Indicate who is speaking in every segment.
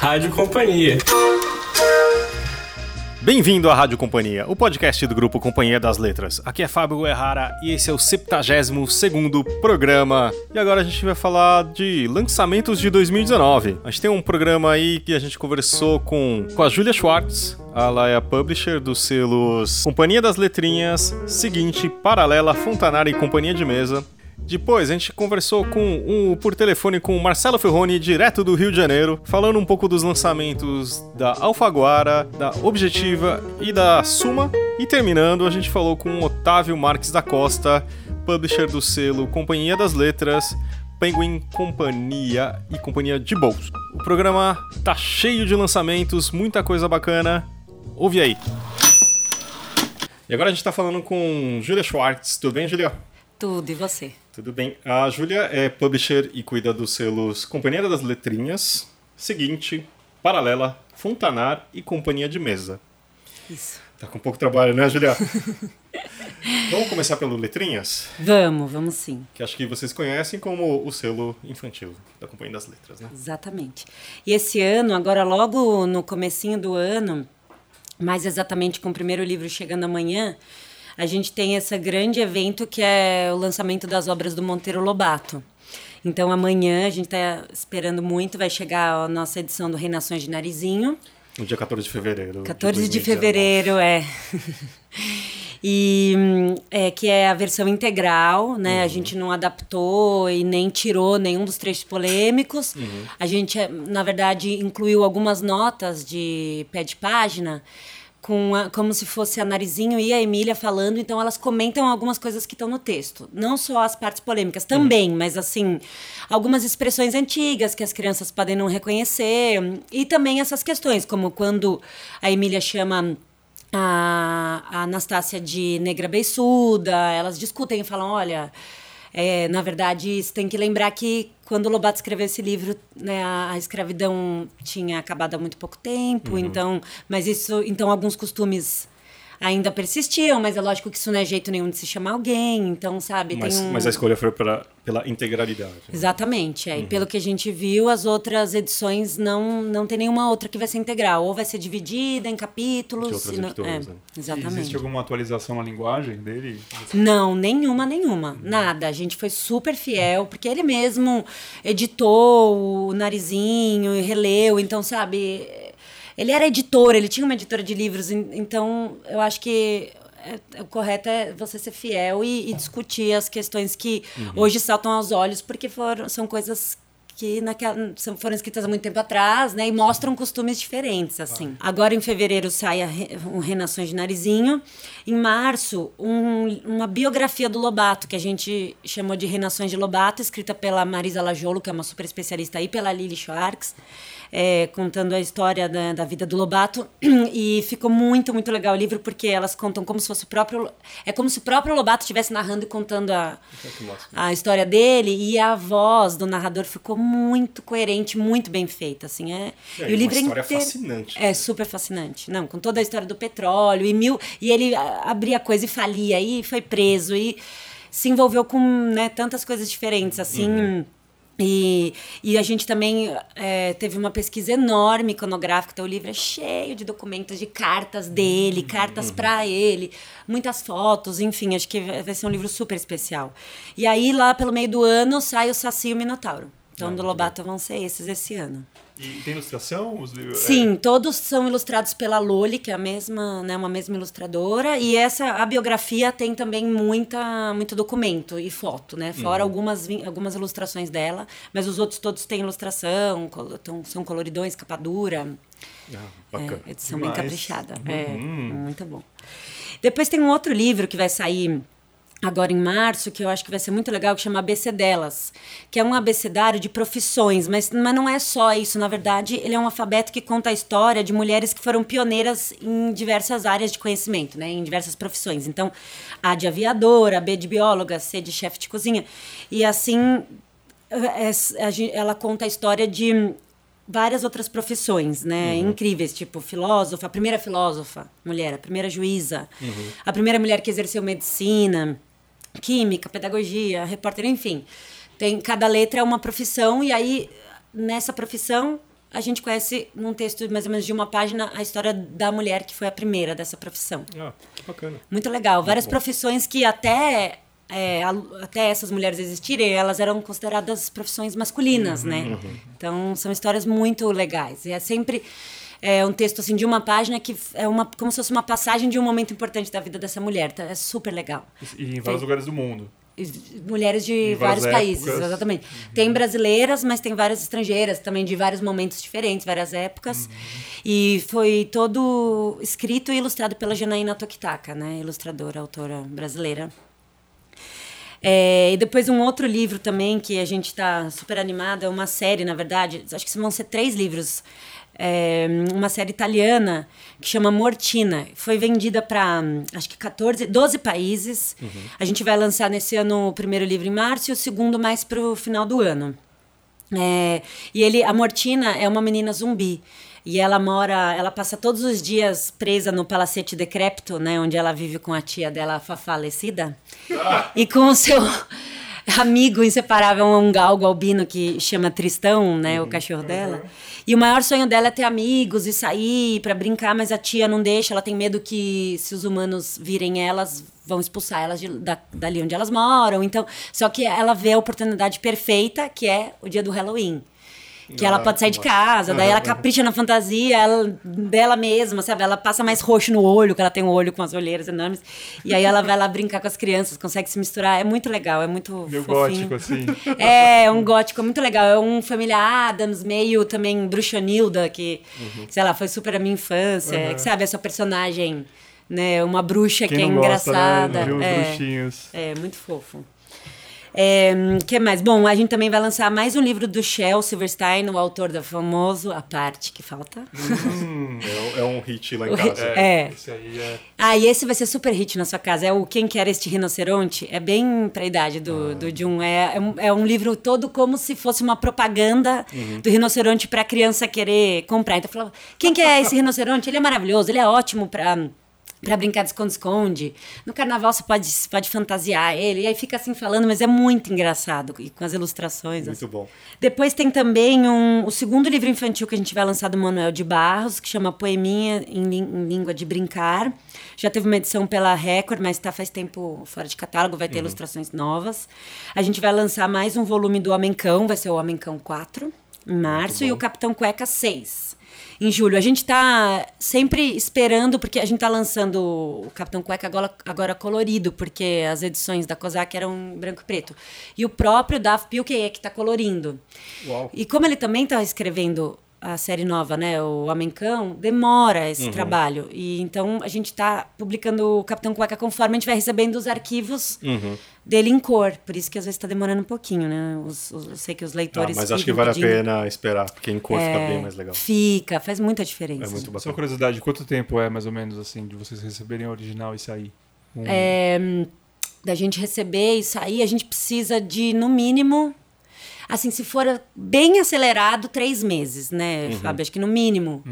Speaker 1: Rádio Companhia.
Speaker 2: Bem-vindo à Rádio Companhia, o podcast do grupo Companhia das Letras. Aqui é Fábio Errara e esse é o 72 programa. E agora a gente vai falar de lançamentos de 2019. A gente tem um programa aí que a gente conversou com, com a Julia Schwartz, ela é a publisher dos selos Companhia das Letrinhas, Seguinte, Paralela, Fontanara e Companhia de Mesa. Depois a gente conversou com um, por telefone com o Marcelo Ferroni, direto do Rio de Janeiro, falando um pouco dos lançamentos da Alfaguara, da Objetiva e da Suma. E terminando, a gente falou com o Otávio Marques da Costa, publisher do selo Companhia das Letras, Penguin Companhia e Companhia de Bolso. O programa tá cheio de lançamentos, muita coisa bacana. Ouve aí. E agora a gente tá falando com Julia Schwartz. Tudo bem, Julia?
Speaker 3: Tudo, e você?
Speaker 2: Tudo bem. A Júlia é publisher e cuida dos selos Companhia das Letrinhas, Seguinte, Paralela, Fontanar e Companhia de Mesa.
Speaker 3: Isso.
Speaker 2: Tá com pouco trabalho, né, Júlia? vamos começar pelo Letrinhas?
Speaker 3: Vamos, vamos sim.
Speaker 2: Que acho que vocês conhecem como o selo infantil da Companhia das Letras, né?
Speaker 3: Exatamente. E esse ano, agora logo no comecinho do ano, mais exatamente com o primeiro livro chegando amanhã, a gente tem esse grande evento que é o lançamento das obras do Monteiro Lobato. Então amanhã a gente está esperando muito, vai chegar a nossa edição do Reinações de Narizinho.
Speaker 2: No dia 14 de fevereiro.
Speaker 3: 14 de, de fevereiro, é. e é, que é a versão integral, né? Uhum. A gente não adaptou e nem tirou nenhum dos trechos polêmicos. Uhum. A gente, na verdade, incluiu algumas notas de pé de página com a, como se fosse a Narizinho e a Emília falando, então elas comentam algumas coisas que estão no texto. Não só as partes polêmicas, também, uhum. mas assim, algumas expressões antigas que as crianças podem não reconhecer. E também essas questões, como quando a Emília chama a, a Anastácia de negra beiçuda, elas discutem e falam: olha. É, na verdade, você tem que lembrar que quando o Lobato escreveu esse livro, né, a, a escravidão tinha acabado há muito pouco tempo, uhum. então, mas isso, então alguns costumes ainda persistiam, mas é lógico que isso não é jeito nenhum de se chamar alguém, então, sabe?
Speaker 2: Mas,
Speaker 3: um...
Speaker 2: mas a escolha foi pela, pela integralidade. Né?
Speaker 3: Exatamente, é. Uhum. E pelo que a gente viu, as outras edições não, não tem nenhuma outra que vai ser integral, ou vai ser dividida em capítulos. De
Speaker 2: outras editoras,
Speaker 3: é,
Speaker 2: né?
Speaker 3: Exatamente.
Speaker 4: existe alguma atualização na linguagem dele?
Speaker 3: Não, nenhuma, nenhuma. Uhum. Nada. A gente foi super fiel, porque ele mesmo editou o Narizinho e releu, então, sabe ele era editor, ele tinha uma editora de livros, então eu acho que é, o correto é você ser fiel e, e discutir as questões que uhum. hoje saltam aos olhos, porque foram, são coisas que naquela, foram escritas há muito tempo atrás, né? E mostram costumes diferentes, assim. Agora, em fevereiro, sai um Renações de Narizinho. Em março, um, uma biografia do Lobato, que a gente chamou de Renações de Lobato, escrita pela Marisa Lajolo, que é uma super especialista aí, pela Lili Schwartz é, contando a história da, da, vida do Lobato. E ficou muito, muito legal o livro, porque elas contam como se fosse o próprio. É como se o próprio Lobato estivesse narrando e contando a, a história dele. E a voz do narrador ficou muito coerente, muito bem feita. Assim, é,
Speaker 2: é e o livro uma história inteiro, fascinante.
Speaker 3: É super fascinante. Não, com toda a história do petróleo e mil. E ele abria coisa e falia, e foi preso, e se envolveu com né, tantas coisas diferentes, assim. Uhum e, e a gente também é, teve uma pesquisa enorme iconográfica, então o livro é cheio de documentos, de cartas dele, cartas uhum. para ele, muitas fotos, enfim, acho que vai ser um livro super especial. E aí, lá pelo meio do ano, sai o Saci e o Minotauro. Então, ah, do Lobato vão ser esses esse ano.
Speaker 4: E tem ilustração? Os...
Speaker 3: Sim, é... todos são ilustrados pela Loli, que é a mesma, né, uma mesma ilustradora. E essa a biografia tem também muita, muito documento e foto, né? Fora uhum. algumas, algumas ilustrações dela, mas os outros todos têm ilustração, são coloridões, capa dura.
Speaker 2: Ah, bacana.
Speaker 3: É, edição Demais. bem caprichada. É, uhum. É, muito bom. Depois tem um outro livro que vai sair agora em março, que eu acho que vai ser muito legal, que chama ABC Delas, que é um abecedário de profissões, mas, mas não é só isso, na verdade, ele é um alfabeto que conta a história de mulheres que foram pioneiras em diversas áreas de conhecimento, né, em diversas profissões. Então, A de aviadora, B de bióloga, C de chefe de cozinha. E assim, é, é, ela conta a história de várias outras profissões, né? Uhum. Incríveis, tipo filósofa, a primeira filósofa, mulher, a primeira juíza, uhum. a primeira mulher que exerceu medicina, química, pedagogia, repórter, enfim. Tem cada letra é uma profissão e aí nessa profissão a gente conhece num texto mais ou menos de uma página a história da mulher que foi a primeira dessa profissão.
Speaker 2: Ah, que bacana.
Speaker 3: Muito legal. Várias profissões que até é, até essas mulheres existirem, elas eram consideradas profissões masculinas, né? Então são histórias muito legais. E é sempre é, um texto assim de uma página que é uma como se fosse uma passagem de um momento importante da vida dessa mulher. Então, é super legal.
Speaker 4: E em vários lugares do mundo.
Speaker 3: Mulheres de vários países,
Speaker 4: épocas.
Speaker 3: exatamente. Tem brasileiras, mas tem várias estrangeiras também de vários momentos diferentes, várias épocas. E foi todo escrito e ilustrado pela Janaína Tokitaka, né? Ilustradora, autora brasileira. É, e depois um outro livro também que a gente está super animada, é uma série, na verdade, acho que vão ser três livros. É, uma série italiana que chama Mortina. Foi vendida para acho que 14, 12 países. A gente vai lançar nesse ano o primeiro livro em março e o segundo mais para o final do ano. É, e ele, a Mortina é uma menina zumbi. E ela mora, ela passa todos os dias presa no palacete decrépito, né, onde ela vive com a tia dela fa- falecida. E com o seu amigo inseparável, um galgo albino que chama Tristão, né, o cachorro dela. E o maior sonho dela é ter amigos e sair pra brincar, mas a tia não deixa, ela tem medo que se os humanos virem elas, vão expulsar elas de, da, dali onde elas moram. Então, só que ela vê a oportunidade perfeita, que é o dia do Halloween. Que ela pode sair de casa, daí ela capricha na fantasia ela- dela mesma, sabe? Ela passa mais roxo no olho, que ela tem um olho com as olheiras enormes. E aí ela vai lá brincar com as crianças, consegue se misturar. É muito legal, é muito
Speaker 4: Meio
Speaker 3: fofinho.
Speaker 4: gótico, assim.
Speaker 3: É, é um gótico muito legal. É um família Adams, meio também Bruxanilda, que,
Speaker 4: Uhum.
Speaker 3: sei lá, foi super a minha infância. Que sabe, essa personagem, né? Uma bruxa
Speaker 4: Quem
Speaker 3: que é
Speaker 4: não gosta,
Speaker 3: engraçada.
Speaker 4: né?
Speaker 3: É.
Speaker 4: bruxinhos.
Speaker 3: É, muito fofo. É, que mais? Bom, a gente também vai lançar mais um livro do Shel Silverstein, o autor da famoso A Parte que Falta.
Speaker 2: É, é um hit lá em casa.
Speaker 3: É.
Speaker 4: Esse aí é...
Speaker 3: Ah, e esse vai ser super hit na sua casa. É o Quem Quer Este Rinoceronte. É bem pra idade do, do Jun. É, é, um, é um livro todo como se fosse uma propaganda do rinoceronte pra criança querer comprar. Então eu falava, quem quer esse rinoceronte? Ele é maravilhoso, ele é ótimo pra... Pra brincar de esconde-esconde. No carnaval você pode, pode fantasiar ele. E aí fica assim falando, mas é muito engraçado. E com as ilustrações.
Speaker 2: Muito
Speaker 3: assim.
Speaker 2: bom.
Speaker 3: Depois tem também um, o segundo livro infantil que a gente vai lançar do Manuel de Barros, que chama Poeminha em, em Língua de Brincar. Já teve uma edição pela Record, mas está faz tempo fora de catálogo, vai ter ilustrações novas. A gente vai lançar mais um volume do Homem Cão, vai ser o Homem Cão 4, em março, e o Capitão Cueca 6. Em julho. A gente está sempre esperando, porque a gente está lançando o Capitão Cueca agora, agora colorido, porque as edições da Kozak eram em branco e preto. E o próprio Daf Pilkey é que está colorindo.
Speaker 2: Uau.
Speaker 3: E como ele também está escrevendo a série nova, né, o Homem Cão, demora esse trabalho. E então a gente está publicando o Capitão Cueca conforme a gente vai recebendo os arquivos dele em cor. Por isso que às vezes está demorando um pouquinho, né? Os- os- eu sei que os
Speaker 2: Ah,
Speaker 3: leitores.
Speaker 2: mas acho que vale a
Speaker 3: pedindo.
Speaker 2: pena esperar, porque em cor fica
Speaker 3: É,
Speaker 2: bem mais legal.
Speaker 3: Fica, faz muita diferença.
Speaker 2: É muito
Speaker 4: Só
Speaker 2: bacana.
Speaker 4: curiosidade, quanto tempo é mais ou menos assim de vocês receberem a original e sair? Um-
Speaker 3: É, da gente receber e sair, a gente precisa de, no mínimo, assim, se for bem acelerado, três meses, né, Fábio? Acho que no mínimo.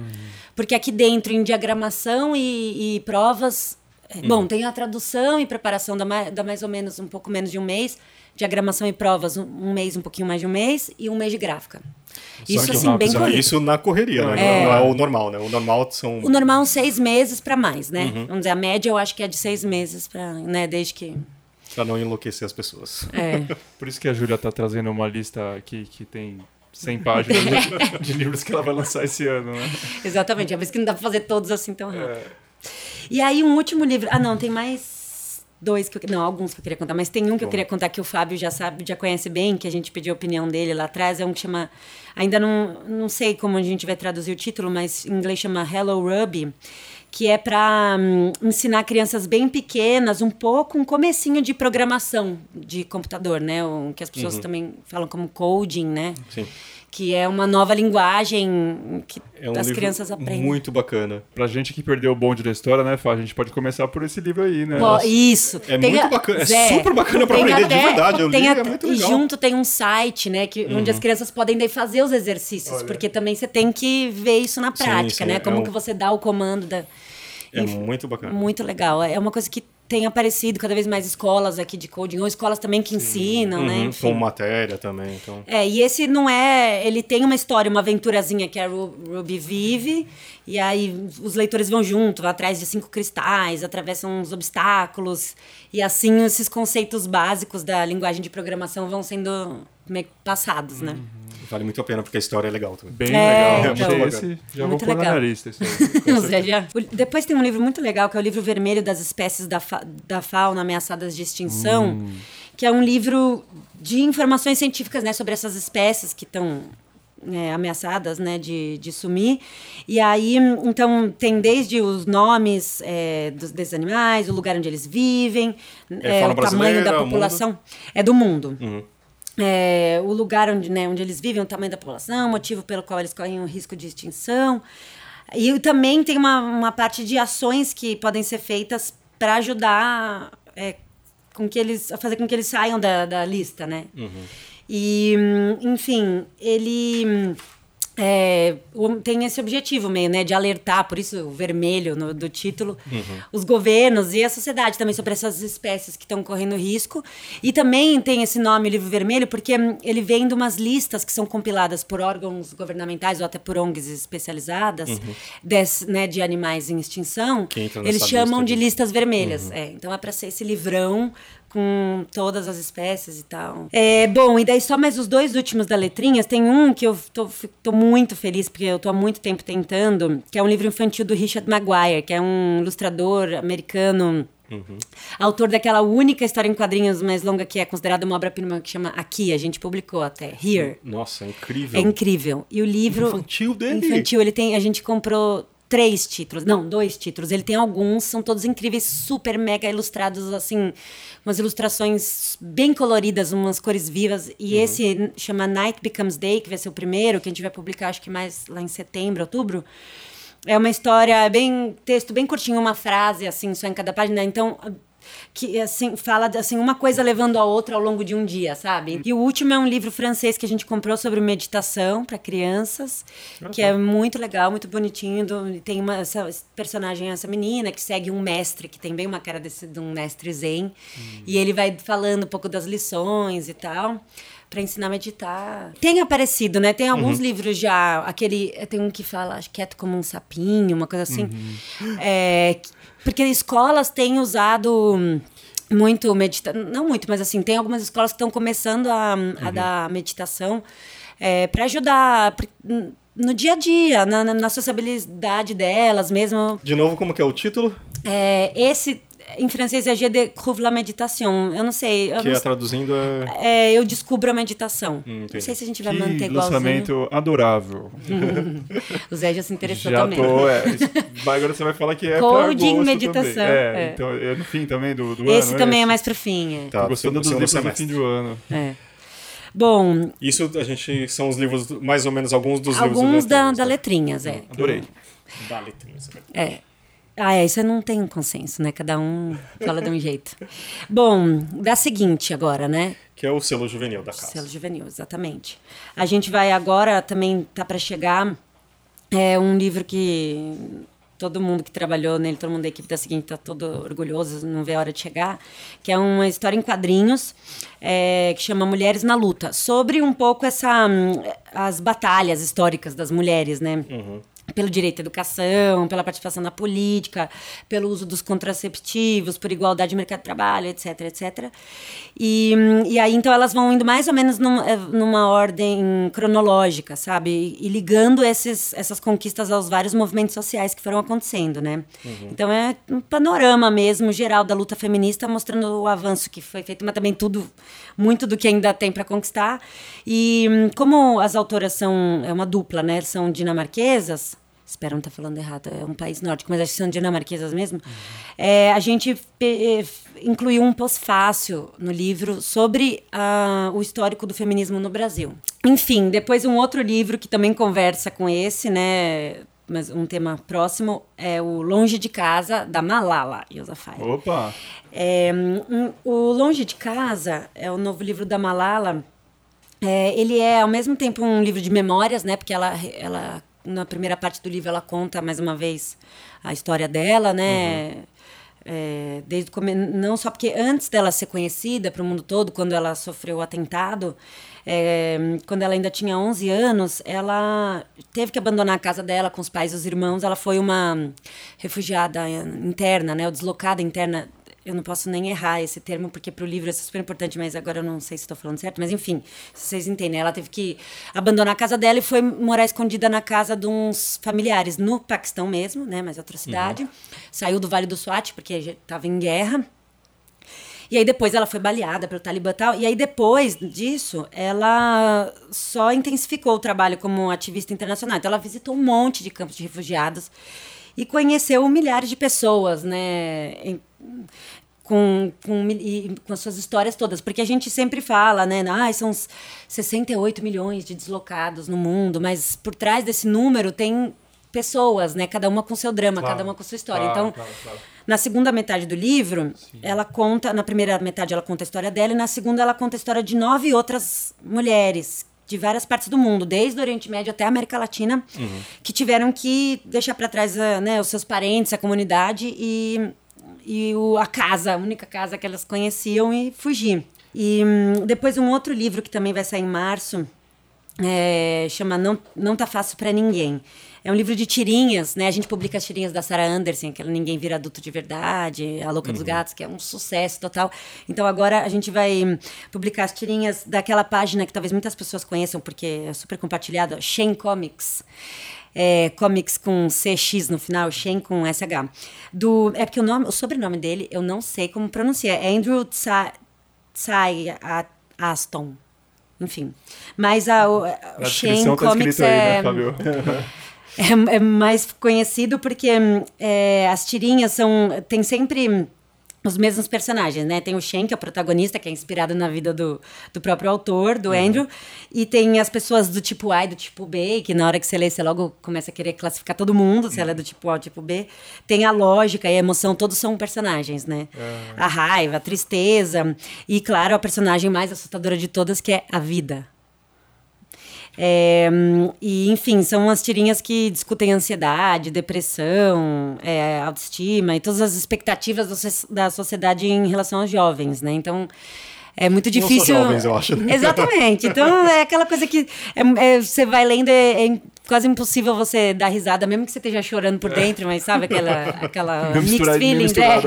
Speaker 3: Porque aqui dentro, em diagramação e, e provas. é, Bom, tem a tradução e preparação dá mais, dá mais ou menos um pouco menos de um mês. Diagramação e provas, um, um mês, um pouquinho mais de um mês, e um mês de gráfica. Isso,
Speaker 4: muito
Speaker 3: assim,
Speaker 4: rápido.
Speaker 3: bem
Speaker 2: Só
Speaker 3: corrido.
Speaker 2: Isso na correria, né?
Speaker 3: É.
Speaker 2: Não é o normal, né? O normal são.
Speaker 3: O normal, seis meses para mais, né? Vamos dizer, a média eu acho que é de seis meses, pra, né? Desde que.
Speaker 2: Pra não enlouquecer as pessoas.
Speaker 3: É.
Speaker 4: Por isso que a Júlia tá trazendo uma lista aqui que tem 100 páginas de, de livros que ela vai lançar esse ano, né?
Speaker 3: Exatamente, é por isso que não dá pra fazer todos assim tão rápido.
Speaker 4: É.
Speaker 3: E aí, um último livro. Ah, não, tem mais dois que eu. Não, alguns que eu queria contar, mas tem um que eu queria contar que o Fábio já sabe, já conhece bem, que a gente pediu a opinião dele lá atrás. É um que chama. Ainda não, não sei como a gente vai traduzir o título, mas em inglês chama Hello Ruby. Que é para ensinar crianças bem pequenas um pouco um comecinho de programação de computador, né? O que as pessoas também falam como coding, né?
Speaker 2: Sim.
Speaker 3: Que é uma nova linguagem que
Speaker 2: É um
Speaker 3: as
Speaker 2: livro
Speaker 3: crianças aprendem.
Speaker 2: muito bacana.
Speaker 4: Pra gente que perdeu o bonde da história, né, Fá? A gente pode começar por esse livro aí, né?
Speaker 3: Ó, isso.
Speaker 2: É muito bacana, é super bacana pra
Speaker 3: tem
Speaker 2: aprender de verdade, eu
Speaker 3: tem
Speaker 2: li, é
Speaker 3: até-
Speaker 2: muito
Speaker 3: E
Speaker 2: legal.
Speaker 3: junto tem um site, né, que, onde as crianças podem daí fazer os exercícios, porque também você tem que ver isso na
Speaker 2: Sim,
Speaker 3: prática,
Speaker 2: sim,
Speaker 3: né?
Speaker 2: é
Speaker 3: Como
Speaker 2: um-
Speaker 3: que você dá o comando da...
Speaker 2: É
Speaker 3: E-
Speaker 2: muito bacana.
Speaker 3: Muito legal. É uma coisa que tem aparecido cada vez mais escolas aqui de coding, ou escolas também que ensinam, né?
Speaker 2: Uhum,
Speaker 3: Enfim.
Speaker 2: com matéria também, então.
Speaker 3: É, e esse não é. Ele tem uma história, uma aventurazinha que a Ru- Ruby vive, e aí os leitores vão junto, vão atrás de cinco cristais, atravessam uns obstáculos, e assim esses conceitos básicos da linguagem de programação vão sendo meio que passados, né?
Speaker 2: Vale muito a pena porque a história é legal também.
Speaker 4: Bem
Speaker 3: É,
Speaker 4: legal.
Speaker 3: então.
Speaker 4: Esse, já
Speaker 3: Muito
Speaker 4: vou pôr
Speaker 3: legal.
Speaker 4: na lista.
Speaker 3: Depois tem um livro muito legal, que é o livro vermelho das espécies da, fa- da fauna ameaçadas de extinção, que é um livro de informações científicas né, sobre essas espécies que estão é, ameaçadas né, de, de sumir. E aí, então, tem desde os nomes é, dos, desses animais, o lugar onde eles vivem, é,
Speaker 2: fauna
Speaker 3: o tamanho da população. É do mundo. É, o lugar onde, né, onde eles vivem, o tamanho da população, o motivo pelo qual eles correm o risco de extinção. E também tem uma, uma parte de ações que podem ser feitas para ajudar é, com que eles, a fazer com que eles saiam da, da lista, né? E, hum, enfim, ele hum, é, tem esse objetivo meio, né, de alertar, por isso o vermelho no- do título, os governos e a sociedade também sobre essas espécies que estão correndo risco. E também tem esse nome, livro vermelho, porque hum, ele vem de umas listas que são compiladas por órgãos governamentais ou até por ONGs especializadas des- né, de animais em extinção. Eles chamam
Speaker 2: lista
Speaker 3: de listas vermelhas. É, então é para ser esse livrão com todas as espécies e tal. É, bom, e daí só mais os dois últimos da letrinhas. Tem um que eu tô, tô muito feliz, porque eu tô há muito tempo tentando, que é um livro infantil do Richard Maguire, que é um ilustrador americano. Autor daquela única história em quadrinhos mais longa que é considerada uma obra-prima que chama Aqui, a gente publicou até, Here.
Speaker 2: Nossa, é incrível.
Speaker 3: É incrível. E o livro.
Speaker 2: Infantil dele.
Speaker 3: Infantil, ele tem. A gente comprou três títulos. Não, dois títulos. Ele tem alguns, são todos incríveis, super mega ilustrados, assim, umas ilustrações bem coloridas, umas cores vivas. E esse chama Night Becomes Day, que vai ser o primeiro, que a gente vai publicar, acho que mais lá em setembro, outubro. É uma história bem texto bem curtinho, uma frase assim só em cada página. Então que assim fala assim uma coisa levando a outra ao longo de um dia, sabe? E o último é um livro francês que a gente comprou sobre meditação para crianças, que é muito legal, muito bonitinho. do- tem uma essa personagem essa menina que segue um mestre que tem bem uma cara desse de um mestre zen e ele vai falando um pouco das lições e tal. Pra ensinar a meditar. Tem aparecido, né? Tem alguns livros já. Aquele. Tem um que fala, acho quieto como um sapinho, uma coisa assim. É, porque escolas têm usado muito meditação. Não muito, mas assim, tem algumas escolas que estão começando a, a dar meditação é, para ajudar no dia a dia, na, na, na sociabilidade delas mesmo.
Speaker 2: De novo, como que é o título?
Speaker 3: É, esse, em francês, é Je découvre la méditation. Eu não sei. Eu,
Speaker 2: Que
Speaker 3: não
Speaker 2: é traduzindo é...
Speaker 3: é, eu descubro a meditação.
Speaker 2: Hum,
Speaker 3: não sei se a gente vai
Speaker 4: Que
Speaker 3: manter igualzinho.
Speaker 4: lançamento adorável.
Speaker 3: O Zé já se interessou
Speaker 4: Já
Speaker 3: também.
Speaker 4: tô, é. agora você vai falar que é
Speaker 3: Coding, meditação.
Speaker 4: É,
Speaker 3: é.
Speaker 4: então é no fim também do, do ano.
Speaker 3: Esse também é
Speaker 4: esse?
Speaker 3: mais pro fim. É.
Speaker 2: Tá,
Speaker 4: Tô gostando dos livros do
Speaker 2: semestre.
Speaker 4: fim do ano.
Speaker 3: É. Bom,
Speaker 2: Isso a gente são os livros, mais ou menos alguns dos livros
Speaker 3: alguns da,
Speaker 2: Letrinhas,
Speaker 3: da
Speaker 2: né?
Speaker 3: letrinhas, é.
Speaker 4: Adorei.
Speaker 2: Da Letrinhas. né?
Speaker 3: É. Ah, é, isso não tem um consenso, né? Cada um fala de um jeito. Bom, da seguinte agora, né?
Speaker 2: Que é o selo juvenil da casa.
Speaker 3: Selo juvenil, exatamente. A gente vai agora, também tá para chegar, é um livro que todo mundo que trabalhou nele, todo mundo da equipe da seguinte tá todo orgulhoso, não vê a hora de chegar, que é uma história em quadrinhos é, que chama Mulheres na Luta, sobre um pouco essa hum, as batalhas históricas das mulheres, né? Pelo direito à educação, pela participação na política, pelo uso dos contraceptivos, por igualdade no mercado de trabalho, etc, etc. E, e aí, então, elas vão indo mais ou menos num- eh, numa ordem cronológica, sabe? E, ligando esses, essas conquistas aos vários movimentos sociais que foram acontecendo, né? Então, é um panorama mesmo geral da luta feminista, mostrando o avanço que foi feito, mas também tudo, muito do que ainda tem para conquistar. E hum, como as autoras são, é uma dupla, né? São dinamarquesas, Espero não estar falando errado, é um país nórdico, mas acho que são dinamarquesas mesmo. É, a gente eh, incluiu um pós-fácil no livro sobre ah, o histórico do feminismo no Brasil. Enfim, depois um outro livro que também conversa com esse, né? Mas um tema próximo é o Longe de Casa, da Malala Yousafzai.
Speaker 4: Opa!
Speaker 3: É, um, o Longe de Casa é o novo livro da Malala. É, ele é ao mesmo tempo um livro de memórias, né? Porque ela, ela na primeira parte do livro ela conta mais uma vez a história dela, né? é, desde não só porque antes dela ser conhecida para o mundo todo, quando ela sofreu o atentado, é, quando ela ainda tinha 11 anos, ela teve que abandonar a casa dela com os pais e os irmãos. Ela foi uma refugiada interna, né, ou deslocada interna eu não posso nem errar esse termo, porque para o livro é super importante, mas agora eu não sei se estou falando certo. Mas enfim, vocês entendem. Ela teve que abandonar a casa dela e foi morar escondida na casa de uns familiares no Paquistão mesmo, né? Mas outra cidade. Uhum. Saiu do Vale do Swat, porque estava em guerra. E aí depois ela foi baleada pelo Talibã e tal. E aí depois disso, ela só intensificou o trabalho como ativista internacional. Então ela visitou um monte de campos de refugiados e conheceu milhares de pessoas, né? com, com, e, com as suas histórias todas. Porque a gente sempre fala, né? Ah, são 68 milhões de deslocados no mundo, mas por trás desse número tem pessoas, né? Cada uma com seu drama, claro, cada uma com sua história. Claro, então, claro, na segunda metade do livro, Sim. ela conta, na primeira metade ela conta a história dela, e na segunda ela conta a história de nove outras mulheres de várias partes do mundo, desde o Oriente Médio até a América Latina, uhum. que tiveram que deixar para trás né, os seus parentes, a comunidade e e o, a casa, a única casa que elas conheciam e fugir. E hum, depois um outro livro que também vai sair em março, é, chama Não, Não Tá Fácil para Ninguém. É um livro de tirinhas, né? A gente publica as tirinhas da Sarah Anderson, que Ninguém Vira Adulto de Verdade, A Louca uhum. dos Gatos, que é um sucesso total. Então agora a gente vai publicar as tirinhas daquela página que talvez muitas pessoas conheçam, porque é super compartilhada, Shane Comics é, comics com CX no final, Shen com SH. Do, é porque o, nome, o sobrenome dele eu não sei como pronunciar. É Andrew Tsai Aston. Enfim. Mas a, o, o Shen tá Comics é. Aí, né, é, é, mais conhecido porque é, as tirinhas são. Tem sempre os mesmos personagens, né? Tem o Shen, que é o protagonista, que é inspirado na vida do, do próprio autor, do uhum. Andrew. E tem as pessoas do tipo A e do tipo B, que na hora que você lê, você logo começa a querer classificar todo mundo, se uhum. ela é do tipo A ou tipo B. Tem a lógica e a emoção, todos são personagens, né? Uhum. A raiva, a tristeza. E, claro, a personagem mais assustadora de todas, que é a vida. É, e, enfim, são umas tirinhas que discutem ansiedade, depressão, é, autoestima e todas as expectativas da sociedade em relação aos jovens, né? Então, é muito difícil.
Speaker 2: Não jovens, eu acho.
Speaker 3: Exatamente. Então, é aquela coisa que é, é, você vai lendo, é, é quase impossível você dar risada, mesmo que você esteja chorando por dentro, mas sabe aquela, aquela mixed feelings. É.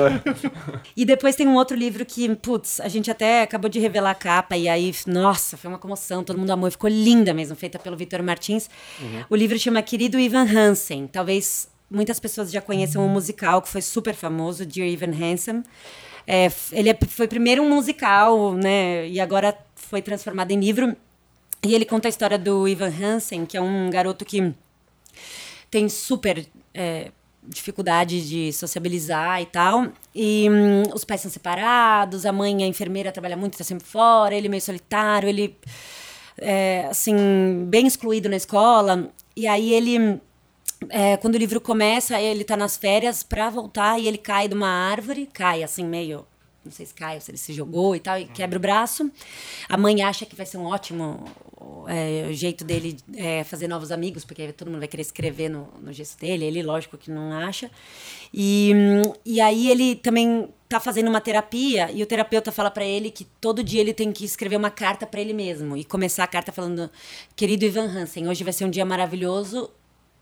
Speaker 3: E depois tem um outro livro que, putz, a gente até acabou de revelar a capa e aí, nossa, foi uma comoção, todo mundo amou, ficou linda mesmo, feita pelo Vitor Martins. Uhum. O livro chama Querido Ivan Hansen. Talvez muitas pessoas já conheçam o um musical que foi super famoso, Dear Ivan Hansen. É, ele é, foi primeiro um musical, né, e agora foi transformado em livro. E ele conta a história do Ivan Hansen, que é um garoto que tem super é, dificuldade de sociabilizar e tal. E hum, os pais são separados, a mãe, a enfermeira, trabalha muito, está sempre fora, ele meio solitário, ele é, assim, bem excluído na escola. E aí ele. É, quando o livro começa, ele está nas férias para voltar e ele cai de uma árvore, cai assim, meio não sei se cai ou se ele se jogou e tal, e quebra o braço. A mãe acha que vai ser um ótimo é, jeito dele é, fazer novos amigos, porque todo mundo vai querer escrever no, no gesto dele. Ele, lógico, que não acha. E, e aí ele também tá fazendo uma terapia e o terapeuta fala para ele que todo dia ele tem que escrever uma carta para ele mesmo e começar a carta falando: Querido Ivan Hansen, hoje vai ser um dia maravilhoso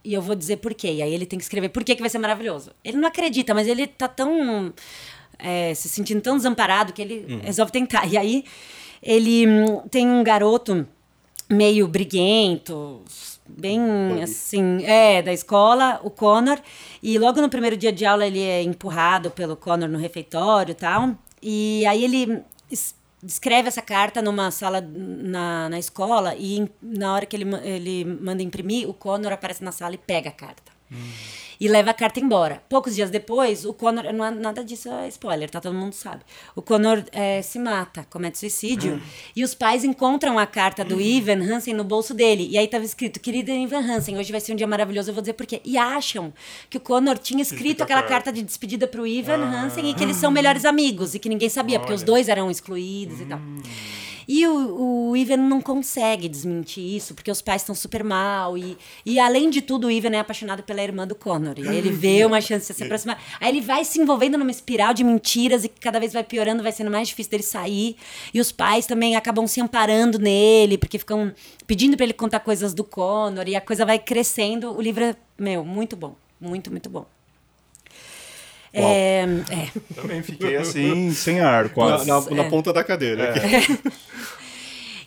Speaker 3: e eu vou dizer por quê. E aí ele tem que escrever por que, que vai ser maravilhoso. Ele não acredita, mas ele tá tão é, se sentindo tão desamparado que ele uhum. resolve tentar. E aí ele hum, tem um garoto meio briguento, bem assim, é, da escola, o Connor. E logo no primeiro dia de aula ele é empurrado pelo Connor no refeitório e tal. E aí ele escreve essa carta numa sala na, na escola e na hora que ele, ele manda imprimir, o Connor aparece na sala e pega a carta. Hum e leva a carta embora. Poucos dias depois, o Connor. Não é nada disso é spoiler, tá? Todo mundo sabe. O Connor é, se mata, comete suicídio. Hum. E os pais encontram a carta do hum. Ivan Hansen no bolso dele. E aí tava escrito: Querida Ivan Hansen, hoje vai ser um dia maravilhoso, eu vou dizer por quê. E acham que o Connor tinha escrito aquela carta de despedida pro Ivan ah. Hansen e que eles são melhores amigos e que ninguém sabia, Olha. porque os dois eram excluídos hum. e tal. E o, o Ivan não consegue desmentir isso, porque os pais estão super mal. E, e além de tudo, o Ivan é apaixonado pela irmã do Connor. E ele vê uma chance de se aproximar. Aí ele vai se envolvendo numa espiral de mentiras e cada vez vai piorando, vai sendo mais difícil dele sair. E os pais também acabam se amparando nele, porque ficam pedindo para ele contar coisas do Connor. E a coisa vai crescendo. O livro é, meu, muito bom. Muito, muito bom. É, é.
Speaker 4: Também fiquei assim, sem ar, quase.
Speaker 2: Na, na, na ponta da cadeira.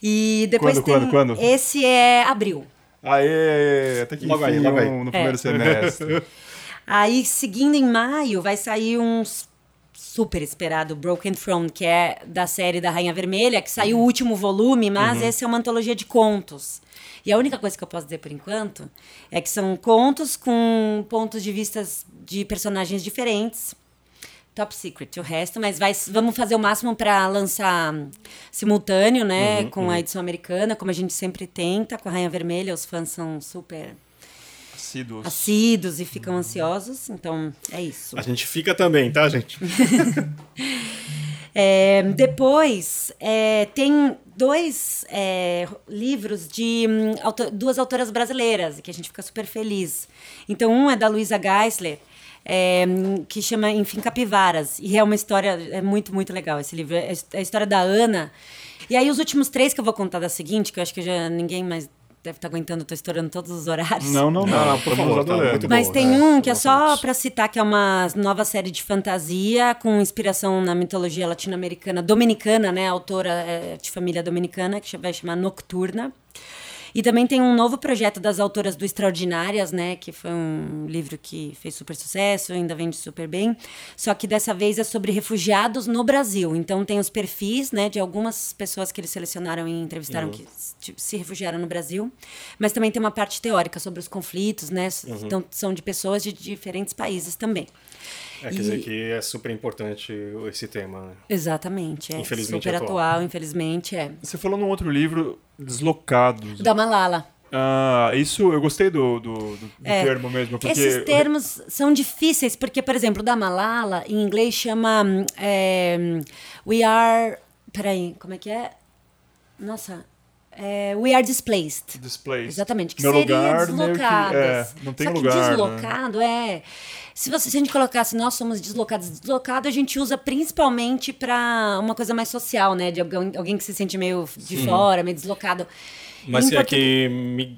Speaker 3: E depois
Speaker 4: Quando,
Speaker 3: tem
Speaker 4: quando, quando?
Speaker 3: esse é abril.
Speaker 4: Aê, até que
Speaker 2: Logo aí, logo aí.
Speaker 4: no, primeiro semestre.
Speaker 3: Aí, seguindo em maio, vai sair um super esperado Broken Throne, que é da série da Rainha Vermelha, que saiu o último volume, mas esse é uma antologia de contos. E a única coisa que eu posso dizer por enquanto é que são contos com pontos de vistas de personagens diferentes. Top secret, o resto, mas vai, vamos fazer o máximo para lançar simultâneo, né, com a edição americana, como a gente sempre tenta, com a Rainha Vermelha, os fãs são super
Speaker 4: Assíduos.
Speaker 3: assíduos e ficam ansiosos, então é isso.
Speaker 2: A gente fica também, tá, gente?
Speaker 3: É, depois, é, tem dois é, livros de hum, duas autoras brasileiras, que a gente fica super feliz. Então, um é da Luísa Geisler, é, que chama Enfim Capivaras. E é uma história, é muito, muito legal esse livro. É a história da Ana. E aí, os últimos três que eu vou contar da seguinte, que eu acho que já ninguém mais deve estar aguentando, estou estourando todos os horários.
Speaker 4: Não, não, não.
Speaker 2: Não, por favor, tá muito
Speaker 3: Mas tem
Speaker 2: é,
Speaker 3: um que é só pra citar que é uma nova série de fantasia com inspiração na mitologia latino-americana dominicana, né? A autora é de família dominicana que vai chamar Nocturna. E também tem um novo projeto das autoras do Extraordinárias, né? Que foi um livro que fez super sucesso, ainda vende super bem. Só que dessa vez é sobre refugiados no Brasil. Então tem os perfis, né? De algumas pessoas que eles selecionaram e entrevistaram que se- refugiaram no Brasil. Mas também tem uma parte teórica sobre os conflitos, né? Então são de pessoas de diferentes países também.
Speaker 2: É, quer dizer que é super importante esse tema, né?
Speaker 3: Exatamente. É
Speaker 2: Infelizmente
Speaker 3: super
Speaker 2: atual.
Speaker 3: atual, infelizmente, é.
Speaker 4: Você falou num outro livro, Deslocados.
Speaker 3: Da Malala.
Speaker 4: Ah, isso eu gostei do, do, do-
Speaker 3: É.
Speaker 4: termo mesmo, porque
Speaker 3: Esses termos são difíceis, porque, por exemplo, o da Malala, em inglês, chama é, We Are. Peraí, como é que é? Nossa. É, we Are Displaced.
Speaker 4: Displaced.
Speaker 3: Exatamente, que
Speaker 4: Meu
Speaker 3: seria
Speaker 4: lugar, meio que- é, não tem
Speaker 3: Só que
Speaker 4: lugar, né?
Speaker 3: deslocado é. Se, você, se a gente colocasse nós somos deslocados, deslocado a gente usa principalmente para uma coisa mais social, né? De alguém, alguém que se sente meio de fora, meio deslocado.
Speaker 2: Mas
Speaker 3: Em
Speaker 2: é que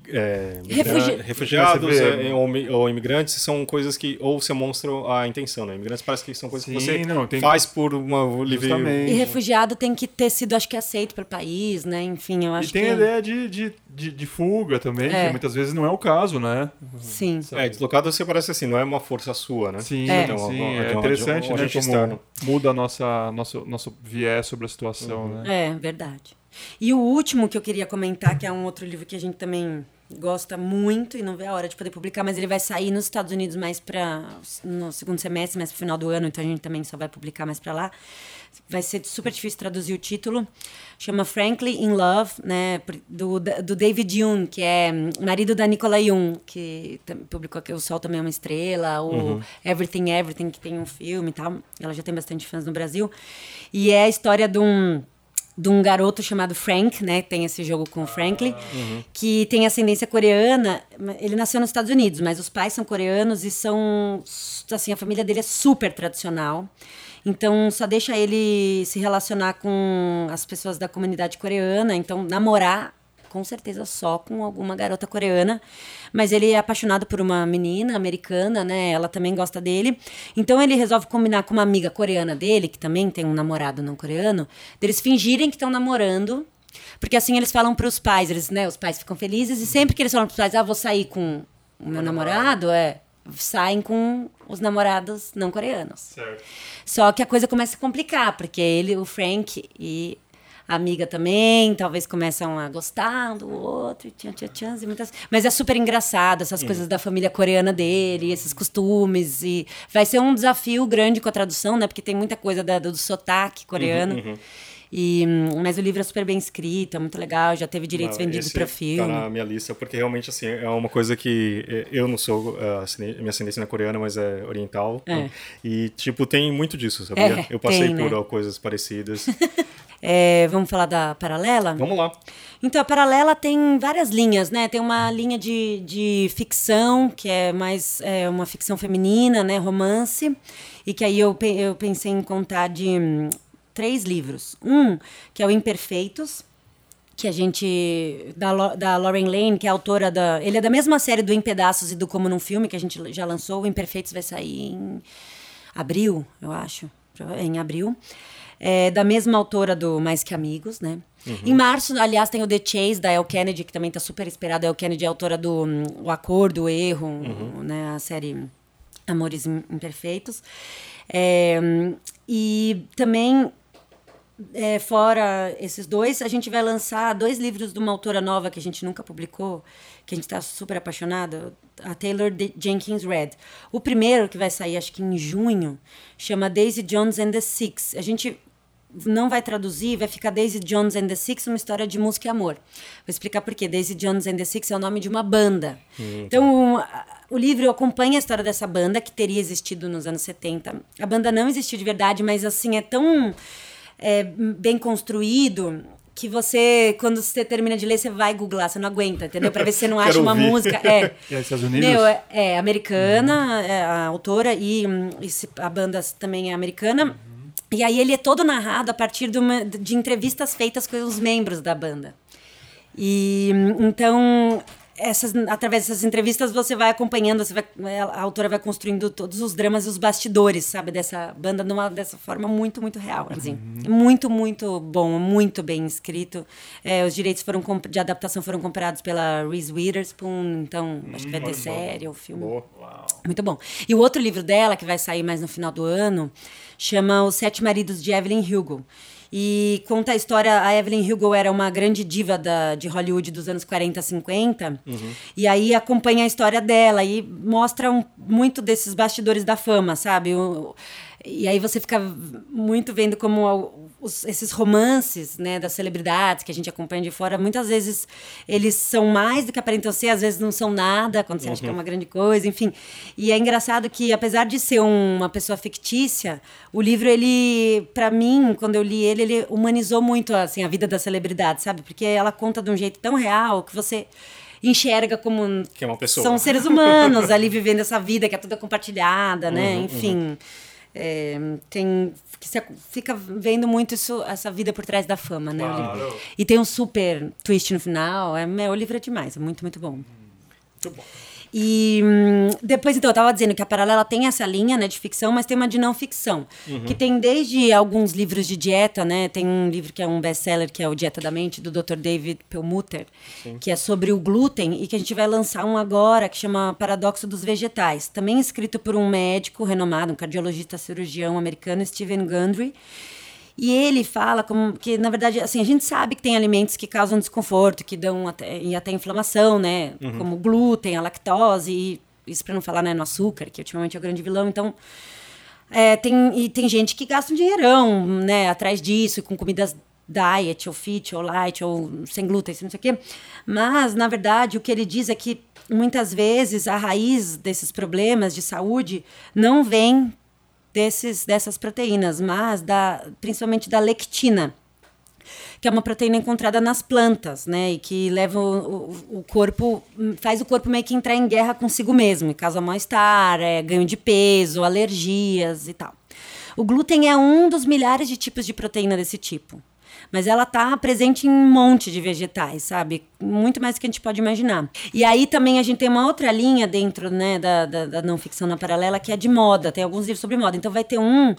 Speaker 2: é,
Speaker 3: Refugi-
Speaker 2: refugiados
Speaker 4: Você vê-
Speaker 2: é, ou, ou imigrantes são coisas que ou se mostram a intenção, né? Imigrantes parece que são coisas
Speaker 4: Sim,
Speaker 2: que você
Speaker 4: não, tem-
Speaker 2: faz por uma livre...
Speaker 3: E refugiado tem que ter sido, acho que, aceito pelo país, né? Enfim, eu acho
Speaker 4: E tem
Speaker 3: que.
Speaker 4: a ideia de, de, de, de fuga também,
Speaker 3: É.
Speaker 4: que muitas vezes não é o caso, né?
Speaker 3: Sim.
Speaker 2: É, deslocado você parece assim, não é uma força sua, né?
Speaker 4: Sim,
Speaker 3: É.
Speaker 2: Então,
Speaker 4: sim,
Speaker 2: algum-
Speaker 4: é
Speaker 2: de um-
Speaker 4: interessante,
Speaker 2: de um
Speaker 4: né? Como
Speaker 2: externo.
Speaker 4: muda a nossa, nosso, nosso viés sobre a situação,
Speaker 2: Uhum.
Speaker 4: né?
Speaker 3: É, verdade. E o último que eu queria comentar, que é um outro livro que a gente também gosta muito e não vê a hora de poder publicar, mas ele vai sair nos Estados Unidos mais para no segundo semestre, mais pro final do ano, então a gente também só vai publicar mais para lá. Vai ser super difícil traduzir o título. Chama Frankly in Love, né, do, do David Yoon, que é marido da Nicola Yoon, que publicou aqui O Sol Também é uma Estrela, o Everything Everything, que tem um filme e tal. Ela já tem bastante fãs no Brasil. E é a história de um de um garoto chamado Frank, né? Tem esse jogo com o Franklin, que tem ascendência coreana. Ele nasceu nos Estados Unidos, mas os pais são coreanos e são assim a família dele é super tradicional. Então só deixa ele se relacionar com as pessoas da comunidade coreana, então namorar com certeza só com alguma garota coreana, mas ele é apaixonado por uma menina americana, né? Ela também gosta dele. Então ele resolve combinar com uma amiga coreana dele, que também tem um namorado não coreano, deles fingirem que estão namorando, porque assim eles falam para os pais, eles, né, os pais ficam felizes e sempre que eles falam para os pais, ah, vou sair com o meu namorado, é, saem com os namorados não coreanos.
Speaker 4: Certo.
Speaker 3: Só que a coisa começa a complicar, porque ele, o Frank e amiga também, talvez começam a gostar um do outro, e tchan, tchan, e muitas... mas é super engraçado essas coisas da família coreana dele, esses costumes, e vai ser um desafio grande com a tradução, né, porque tem muita coisa da- do, sotaque coreano. E, mas o livro é super bem escrito, é muito legal, já teve direitos
Speaker 2: Não,
Speaker 3: vendidos para
Speaker 2: Tá
Speaker 3: filme.
Speaker 2: na minha lista, porque realmente, assim, é uma coisa que eh, eu não sou, ascendente- minha ascendência não é coreana, mas é oriental.
Speaker 3: É.
Speaker 2: né? E, tipo, tem muito disso, sabia?
Speaker 3: É,
Speaker 2: eu passei
Speaker 3: tem,
Speaker 2: por
Speaker 3: né?
Speaker 2: coisas parecidas.
Speaker 3: É, vamos falar da Paralela?
Speaker 2: Vamos lá.
Speaker 3: Então, a Paralela tem várias linhas, né? Tem uma linha de, de ficção, que é mais é, uma ficção feminina, né? Romance. E que aí eu, eu pensei em contar de três livros. Um, que é o Imperfeitos, que a gente. Da, da Lauren Lane, que é autora da. Ele é da mesma série do Em Pedaços e do Como Num Filme, que a gente já lançou. O Imperfeitos vai sair em abril, eu acho. Em abril. É da mesma autora do Mais Que Amigos, né? Uhum. Em março, aliás, tem o The Chase, da El Kennedy, que também está super esperado. A El Kennedy é autora do um, O Acordo, o Erro, uhum. né? A série Amores Imperfeitos. É, e também é, fora esses dois, a gente vai lançar dois livros de uma autora nova que a gente nunca publicou, que a gente está super apaixonada, a Taylor Jenkins Reid. O primeiro, que vai sair acho que em junho, chama Daisy Jones and the Six. A gente não vai traduzir, vai ficar Daisy Jones and the Six, uma história de música e amor. Vou explicar por quê. Daisy Jones and the Six é o nome de uma banda. Hum, então, o livro acompanha a história dessa banda, que teria existido nos anos 70. A banda não existiu de verdade, mas assim, é tão é, bem construído que você, quando você termina de ler, você vai googlar, você não aguenta, entendeu? Para ver se você não acha uma música. É,
Speaker 4: e Estados Unidos?
Speaker 3: Meu, é, é americana, uhum. é a autora, e, e, a banda também é americana. Uhum. E aí ele é todo narrado a partir de, uma, de entrevistas feitas com os membros da banda. E então essas, através dessas entrevistas você vai acompanhando, você vai, a autora vai construindo todos os dramas e os bastidores, sabe, dessa banda numa, dessa forma muito, muito real, assim. Uhum. Muito, muito bom, muito bem escrito. É, os direitos foram de adaptação foram comprados pela Reese Witherspoon, então hum, acho que vai ter série ou filme. Boa. Muito bom. E o outro livro dela, que vai sair mais no final do ano, chama Os Sete Maridos de Evelyn Hugo. E conta a história. A Evelyn Hugo era uma grande diva da, de Hollywood dos anos 40, 50. Uhum. E aí acompanha a história dela e mostra um, muito desses bastidores da fama, sabe? O, e aí você fica muito vendo como os, esses romances né, das celebridades que a gente acompanha de fora, muitas vezes eles são mais do que aparentam ser, às vezes não são nada, quando você uhum. acha que é uhum. uma grande coisa, enfim. E é engraçado que, apesar de ser um, uma pessoa fictícia, o livro, ele, para mim, quando eu li ele, ele humanizou muito assim, a vida da celebridade, sabe? Porque ela conta de um jeito tão real que você enxerga como
Speaker 2: que é uma pessoa.
Speaker 3: são seres humanos ali vivendo essa vida que é toda compartilhada, né? Uhum, Enfim, uhum. É, tem que você fica vendo muito isso, essa vida por trás da fama, né? Claro. E tem um super twist no final. É, o livro é demais, é muito, muito bom. Muito bom. E hum, depois, então, eu estava dizendo que a Paralela tem essa linha né, de ficção, mas tem uma de não ficção. Uhum. Que tem desde alguns livros de dieta, né? Tem um livro que é um best-seller, que é o Dieta da Mente, do Dr. David Perlmutter, que é sobre o glúten, e que a gente vai lançar um agora, que chama Paradoxo dos Vegetais. Também escrito por um médico renomado, um cardiologista cirurgião americano, Stephen Gundry. E ele fala como que, na verdade, assim, a gente sabe que tem alimentos que causam desconforto, que dão até, e até inflamação, né? Uhum. Como glúten, a lactose, e isso para não falar né, no açúcar, que ultimamente é o grande vilão. Então, é, tem, e tem gente que gasta um dinheirão, né, atrás disso, com comidas diet, ou fit, ou light, ou sem glúten, não sei o quê. Mas, na verdade, o que ele diz é que muitas vezes a raiz desses problemas de saúde não vem desses, dessas proteínas, mas da, principalmente da lectina, que é uma proteína encontrada nas plantas, né? E que leva o, o, o corpo, faz o corpo meio que entrar em guerra consigo mesmo, e causa mal-estar, é, ganho de peso, alergias e tal. O glúten é um dos milhares de tipos de proteína desse tipo mas ela tá presente em um monte de vegetais, sabe? Muito mais do que a gente pode imaginar. E aí também a gente tem uma outra linha dentro, né, da, da, da não ficção na paralela, que é de moda. Tem alguns livros sobre moda. Então vai ter um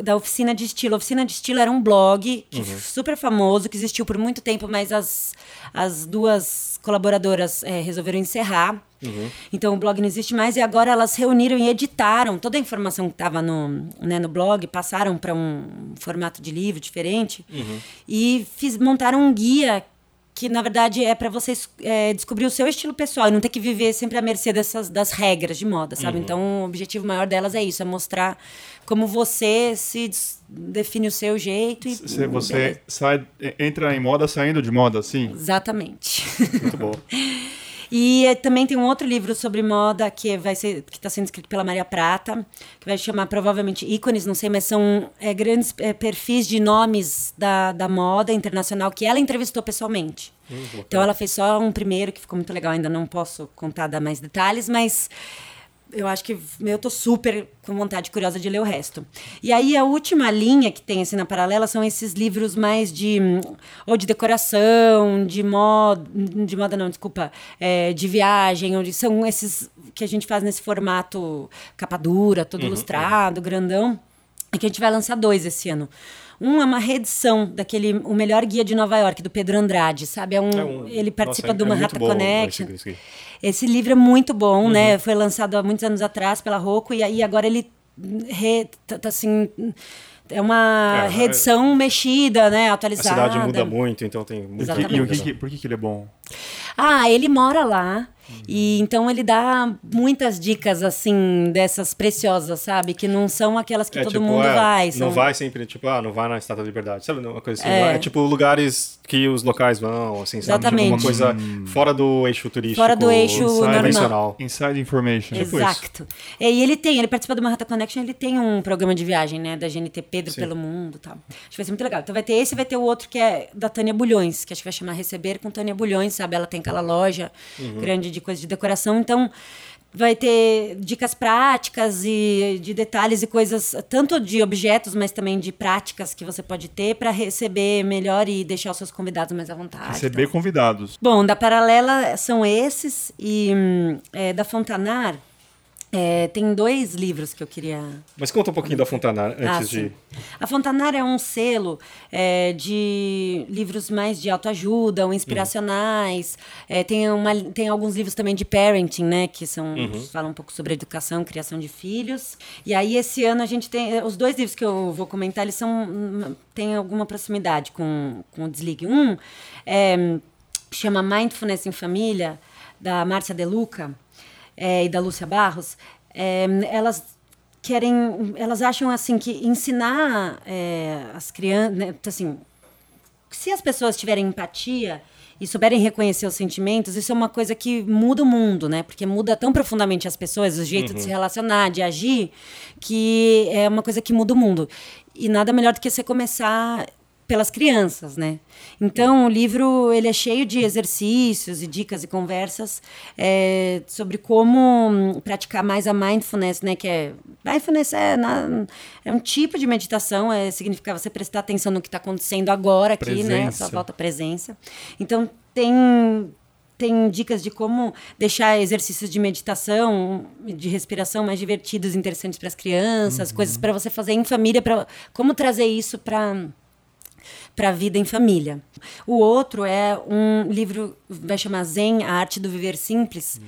Speaker 3: da Oficina de Estilo. A Oficina de Estilo era um blog uhum. super famoso, que existiu por muito tempo, mas as, as duas colaboradoras é, resolveram encerrar. Uhum. Então o blog não existe mais e agora elas reuniram e editaram toda a informação que estava no, né, no blog, passaram para um formato de livro diferente uhum. e fiz, montaram um guia que na verdade é para você é, descobrir o seu estilo pessoal e não ter que viver sempre à mercê dessas das regras de moda, sabe? Uhum. Então o objetivo maior delas é isso, é mostrar como você se define o seu jeito e
Speaker 4: se você sai entra em moda saindo de moda, sim.
Speaker 3: Exatamente.
Speaker 2: Muito bom.
Speaker 3: E eh, também tem um outro livro sobre moda que vai ser que está sendo escrito pela Maria Prata, que vai chamar provavelmente ícones, não sei, mas são é, grandes é, perfis de nomes da, da moda internacional que ela entrevistou pessoalmente. então ela fez só um primeiro que ficou muito legal, ainda não posso contar dar mais detalhes, mas eu acho que eu tô super com vontade curiosa de ler o resto. E aí a última linha que tem assim na paralela são esses livros mais de ou de decoração, de moda, de moda não, desculpa, é, de viagem, onde são esses que a gente faz nesse formato capa dura, todo ilustrado, grandão. E que a gente vai lançar dois esse ano. Um é uma reedição daquele O Melhor Guia de Nova York, do Pedro Andrade, sabe? É um,
Speaker 2: É um-
Speaker 3: ele participa
Speaker 2: nossa,
Speaker 3: do
Speaker 2: é
Speaker 3: Manhattan
Speaker 2: bom
Speaker 3: Connection.
Speaker 2: esse-
Speaker 3: livro é muito bom,
Speaker 2: Uhum.
Speaker 3: né? Foi lançado há muitos anos atrás pela Rocco e aí agora ele re, tá, tá assim é uma
Speaker 2: É,
Speaker 3: reedição mexida, né?
Speaker 2: A
Speaker 3: Atualizada.
Speaker 2: cidade muda muito, então tem muito.
Speaker 3: Exatamente.
Speaker 4: E o que- por que, que ele é bom?
Speaker 3: Ah, ele mora lá. E então ele dá muitas dicas assim dessas preciosas, sabe? Que não são aquelas que
Speaker 2: É,
Speaker 3: todo
Speaker 2: tipo,
Speaker 3: mundo
Speaker 2: é,
Speaker 3: vai. São...
Speaker 2: Não vai sempre, tipo, ah, não vai na Estátua da Liberdade. Sabe, uma coisa assim.
Speaker 3: É.
Speaker 2: É. tipo lugares que os locais vão, assim, sabe? Tipo,
Speaker 3: Exatamente.
Speaker 2: uma coisa fora do eixo turístico.
Speaker 3: Fora do eixo normal.
Speaker 2: convencional.
Speaker 4: Inside Information.
Speaker 2: Tipo.
Speaker 3: Exato. E ele tem, ele participa do Manhattan Connection, ele tem um programa de viagem, né, da GNT Pedro
Speaker 2: Sim.
Speaker 3: pelo mundo, e tal. Acho que vai ser muito legal. Então vai ter esse, e vai ter o outro que é da Tânia Bulhões, que acho que vai chamar Receber com Tânia Bulhões, sabe? Ela tem aquela loja
Speaker 2: Uhum.
Speaker 3: grande de coisas de decoração, então vai ter dicas práticas e de detalhes e coisas tanto de objetos, mas também de práticas que você pode ter para receber melhor e deixar os seus convidados mais à vontade.
Speaker 4: Receber
Speaker 3: tal.
Speaker 4: convidados.
Speaker 3: Bom, da Paralela são esses e hum, é, da Fontanar é, tem dois livros que eu queria
Speaker 2: Mas conta um pouquinho da Fontanar antes
Speaker 3: ah,
Speaker 2: de.
Speaker 3: A Fontanar é um selo é, de livros mais de autoajuda, ou inspiracionais. É, tem, uma, tem alguns livros também de parenting, né? Que são, falam um pouco sobre educação, criação de filhos. E aí, esse ano, a gente tem... Os dois livros que eu vou comentar, eles são... têm alguma proximidade com, com o Desligue. Um é, chama Mindfulness em Família, da Márcia De Luca é, e da Lúcia Barros, é, elas querem, elas acham assim que ensinar é, as crianças, né, assim, se as pessoas tiverem empatia e souberem reconhecer os sentimentos, isso é uma coisa que muda o mundo, né? Porque muda tão profundamente as pessoas, o jeito de se relacionar, de agir, que é uma coisa que muda o mundo. E nada melhor do que você começar pelas crianças, né? Então o livro ele é cheio de exercícios e dicas e conversas é, sobre como hum, praticar mais a mindfulness, né? Que é mindfulness é, na- é um tipo de meditação, é significa você prestar atenção no que está acontecendo agora aqui, né?
Speaker 4: Presença.
Speaker 3: Sua volta à presença. Então tem tem dicas de como deixar exercícios de meditação, de respiração mais divertidos, interessantes para as crianças, coisas para você fazer em família, para como trazer isso para para a vida em família. O outro é um livro, vai chamar Zen, a arte do viver simples,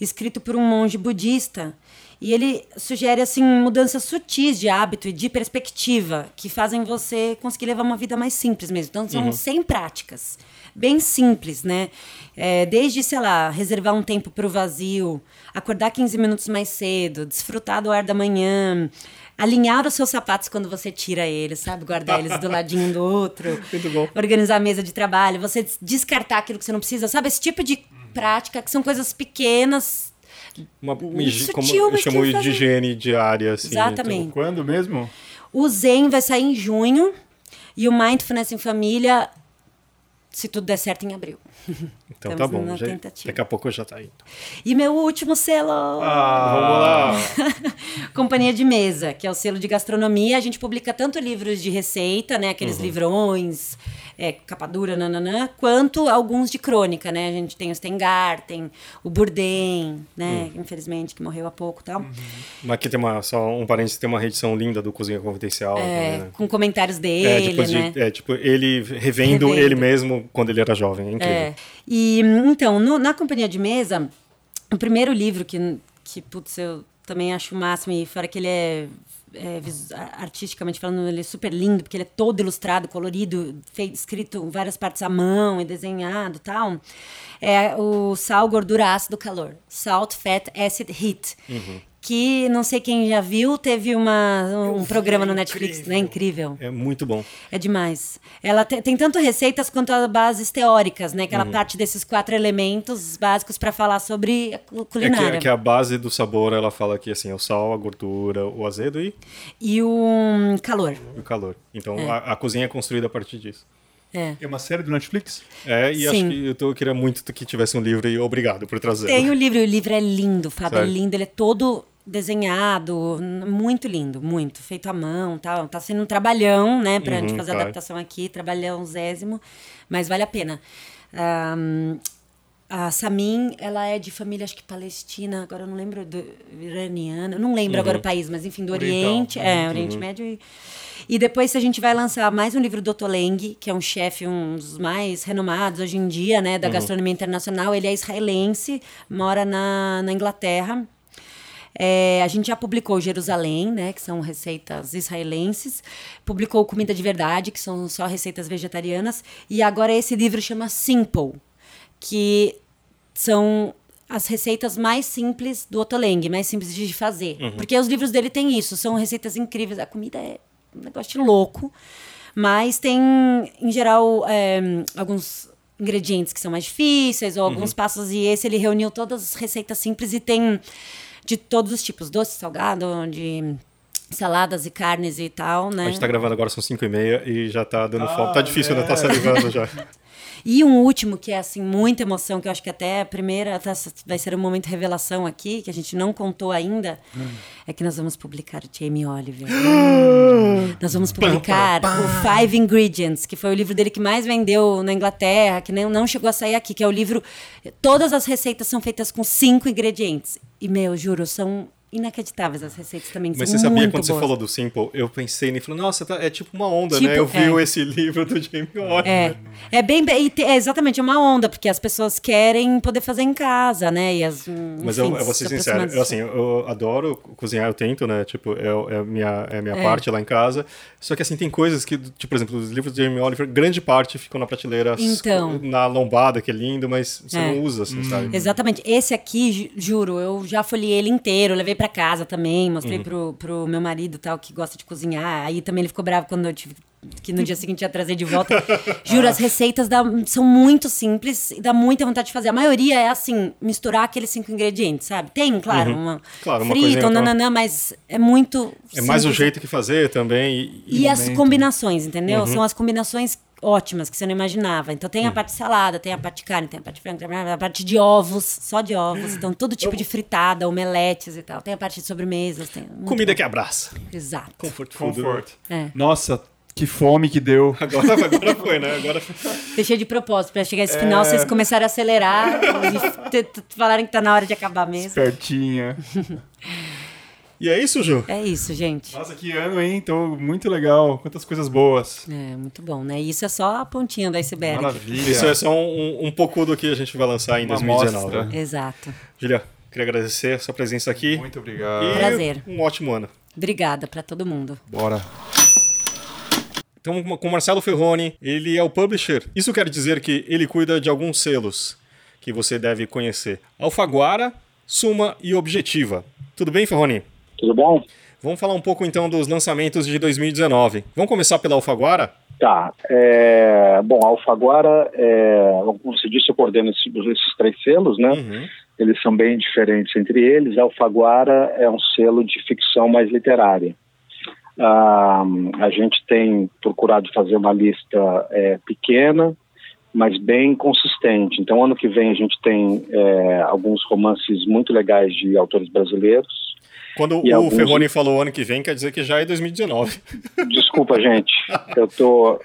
Speaker 3: escrito por um monge budista. E ele sugere assim mudanças sutis de hábito e de perspectiva que fazem você conseguir levar uma vida mais simples mesmo. Então são 100 práticas, bem simples, né? É, desde, sei lá, reservar um tempo para o vazio, acordar 15 minutos mais cedo, desfrutar do ar da manhã, alinhar os seus sapatos quando você tira eles, sabe? Guardar eles do ladinho do outro.
Speaker 2: Muito bom.
Speaker 3: Organizar a mesa de trabalho, você des- descartar aquilo que você não precisa, sabe? Esse tipo de prática que são coisas pequenas.
Speaker 2: Uma,
Speaker 3: Sutil,
Speaker 2: como eu
Speaker 3: mas
Speaker 2: chamo
Speaker 3: que
Speaker 2: de higiene diária, assim.
Speaker 3: Exatamente.
Speaker 4: Quando mesmo?
Speaker 3: O Zen vai sair em junho e o Mindfulness em Família, se tudo der certo, em abril.
Speaker 2: Então, tá
Speaker 3: Estamos
Speaker 2: bom.
Speaker 3: na
Speaker 2: já-
Speaker 3: tentativa.
Speaker 2: daqui a pouco já tá indo.
Speaker 3: E meu último selo.
Speaker 2: Ah, Vamos lá.
Speaker 3: Companhia de Mesa, que é o selo de gastronomia. A gente publica tanto livros de receita, né? Aqueles
Speaker 2: Uhum.
Speaker 3: livrões, é, capa dura, nananã, quanto alguns de crônica, né? A gente tem o Stengarten, o Bourdain, né?
Speaker 2: Hum.
Speaker 3: Infelizmente, que morreu há pouco e tal.
Speaker 2: Uhum. Mas aqui tem uma, só um parênteses, tem uma reedição linda do Cozinha Confidencial.
Speaker 3: É,
Speaker 2: também, né?
Speaker 3: com comentários
Speaker 2: É,
Speaker 3: dele,
Speaker 2: de-
Speaker 3: né?
Speaker 2: é, tipo, ele revendo,
Speaker 3: Revendo.
Speaker 2: ele mesmo quando ele era jovem. É incrível.
Speaker 3: É. E então, no- na companhia de mesa, o primeiro livro que, que putz, eu também acho o máximo, e fora que ele é, é, artisticamente falando, ele é super lindo, porque ele é todo ilustrado, colorido, feito, escrito várias partes à mão e desenhado tal. É o Sal, Gordura, Ácido, Calor. Salt, Fat, Acid, Heat. Que não sei quem já viu, teve uma, um programa no Netflix, né? Incrível.
Speaker 2: É muito bom.
Speaker 3: É demais. Ela te, tem tanto receitas quanto as bases teóricas, né? Que ela parte desses quatro elementos básicos para falar sobre a cu-
Speaker 2: É que,
Speaker 3: culinária.
Speaker 2: é que a base do sabor, ela fala que assim, é o sal, a gordura, o azedo e,
Speaker 3: E o hum, calor.
Speaker 2: o calor. Então a, a cozinha é construída a partir disso.
Speaker 3: É.
Speaker 4: É uma série do Netflix?
Speaker 2: É, e acho
Speaker 3: Sim.
Speaker 2: que eu, tô- eu queria muito que tivesse um livro e obrigado por trazer.
Speaker 3: Tem o livro, e o livro é lindo, Fábio, é
Speaker 2: Sério?
Speaker 3: lindo. Ele é todo desenhado, muito lindo, muito. Feito à mão, tal. Tá sendo um trabalhão, né, pra gente fazer a
Speaker 2: claro.
Speaker 3: adaptação aqui, trabalhão zésimo, mas vale a pena. Ahn, a Samin, ela é de família, acho que palestina, agora eu não lembro, do, iraniana, não lembro agora o país, mas enfim, do
Speaker 4: Oriental.
Speaker 3: Oriente, é, Oriente Médio. E, e depois a gente vai lançar mais um livro do Otto Leng, que é um chefe, um dos mais renomados hoje em dia, né, da gastronomia internacional. Ele é israelense, mora na, na Inglaterra. É, a gente já publicou Jerusalém, né, que são receitas israelenses, publicou Comida de Verdade, que são só receitas vegetarianas, e agora esse livro chama Simple, que são as receitas mais simples do Otoleng, mais simples de fazer. Porque os livros dele têm isso, são receitas incríveis. A comida é um negócio louco, mas tem, em geral, é, alguns ingredientes que são mais difíceis, ou alguns passos, e esse ele reuniu todas as receitas simples e tem de todos os tipos, doce, salgado, de saladas e carnes e tal, né?
Speaker 2: A gente tá gravando agora, são 5 e meia e já tá dando
Speaker 4: Ah,
Speaker 2: fome. Tá difícil,
Speaker 4: é.
Speaker 2: né? Tá salivando já.
Speaker 3: E um último, que é assim, muita emoção, que eu acho que até a primeira tá- vai ser um momento revelação aqui, que a gente não contou ainda, é que nós vamos publicar o Jamie Oliver. nós vamos publicar o Five Ingredients, que foi o livro dele que mais vendeu na Inglaterra, que nem, não chegou a sair aqui, que é o livro. Todas as receitas são feitas com cinco ingredientes. E, meu, juro, são inacreditáveis as receitas também.
Speaker 2: Mas você sabia quando você
Speaker 3: boas.
Speaker 2: falou do Simple, eu pensei nele, falei, nossa, tá- é tipo uma onda,
Speaker 3: Tipo,
Speaker 2: né? Eu vi
Speaker 3: é.
Speaker 2: esse livro do Jamie Oliver.
Speaker 3: É, é bem, e é exatamente é uma onda, porque as pessoas querem poder fazer em casa, né? E as,
Speaker 2: Mas
Speaker 3: enfim,
Speaker 2: eu, eu vou ser
Speaker 3: se
Speaker 2: sincero, eu, assim, eu adoro cozinhar, eu tento, né? Tipo, é, é a minha, é minha parte lá em casa. Só que, assim, tem coisas que, tipo, por exemplo, os livros de Jamie Oliver, grande parte ficam na prateleira,
Speaker 3: Então.
Speaker 2: na lombada, que é lindo, mas você
Speaker 3: É.
Speaker 2: não usa, assim, sabe?
Speaker 3: Exatamente. Esse aqui, ju- juro, eu já folhei ele inteiro, levei pra casa também, mostrei
Speaker 2: Uhum.
Speaker 3: pro, pro meu marido tal, que gosta de cozinhar. Aí também ele ficou bravo quando eu tive que no dia seguinte ia trazer de volta. Juro, as receitas dá- são muito simples e dá muita vontade de fazer. A maioria é assim, misturar aqueles cinco ingredientes, sabe? Tem, claro, uma
Speaker 2: Uhum. Claro, uma
Speaker 3: frita, um nananã, mas é muito
Speaker 2: É mais o
Speaker 3: simples.
Speaker 2: jeito que fazer também. E,
Speaker 3: E as
Speaker 4: momento.
Speaker 3: combinações, entendeu?
Speaker 2: Uhum.
Speaker 3: São as combinações ótimas que você não imaginava. Então tem a parte de salada, tem a parte de carne, tem a parte de frango, tem a parte de ovos, só de ovos. Então todo tipo de fritada, omeletes e tal. Tem a parte de sobremesas, tem
Speaker 2: comida
Speaker 3: bom.
Speaker 2: que abraça.
Speaker 3: Exato.
Speaker 2: Comfort food. né?
Speaker 4: Comfort.
Speaker 3: É.
Speaker 4: Nossa, que fome que deu.
Speaker 2: Agora, agora foi, né? Agora
Speaker 3: Deixei de propósito pra chegar esse final, vocês começarem a acelerar e falarem que tá na hora de acabar mesmo.
Speaker 4: Pertinha.
Speaker 2: E é isso, Ju?
Speaker 3: É isso, gente.
Speaker 4: Nossa, que ano, hein? Tô muito legal. Quantas coisas boas.
Speaker 3: É, muito bom, né? E isso é só a pontinha do iceberg.
Speaker 4: Maravilha.
Speaker 2: Isso é só um, um, um pouco do que a gente vai lançar em
Speaker 4: Uma
Speaker 2: 2019.
Speaker 4: amostra.
Speaker 3: Exato.
Speaker 2: Julia, queria agradecer a sua presença aqui.
Speaker 4: Muito obrigado.
Speaker 2: E
Speaker 3: Prazer.
Speaker 2: um ótimo ano.
Speaker 3: Obrigada pra todo mundo.
Speaker 4: Bora.
Speaker 2: Então, com o Marcelo Ferroni, ele é o publisher. Isso quer dizer que ele cuida de alguns selos que você deve conhecer: Alfaguara, Suma e Objetiva. Tudo bem, Ferroni?
Speaker 1: Tudo bom?
Speaker 2: Vamos falar um pouco então dos lançamentos de 2019. Vamos começar pela Alfaguara?
Speaker 1: Tá. É, bom, a Alfaguara, é, como você disse, eu coordeno esses, esses três selos, né?
Speaker 2: Uhum.
Speaker 1: Eles são bem diferentes entre eles. A Alfaguara é um selo de ficção mais literária. Ah, a gente tem procurado fazer uma lista é, pequena, mas bem consistente. Então, ano que vem a gente tem é, alguns romances muito legais de autores brasileiros.
Speaker 2: Quando
Speaker 1: E
Speaker 2: o
Speaker 1: alguns-
Speaker 2: Ferroni falou ano que vem, quer dizer que já é 2019.
Speaker 1: Desculpa, gente. Eu tô.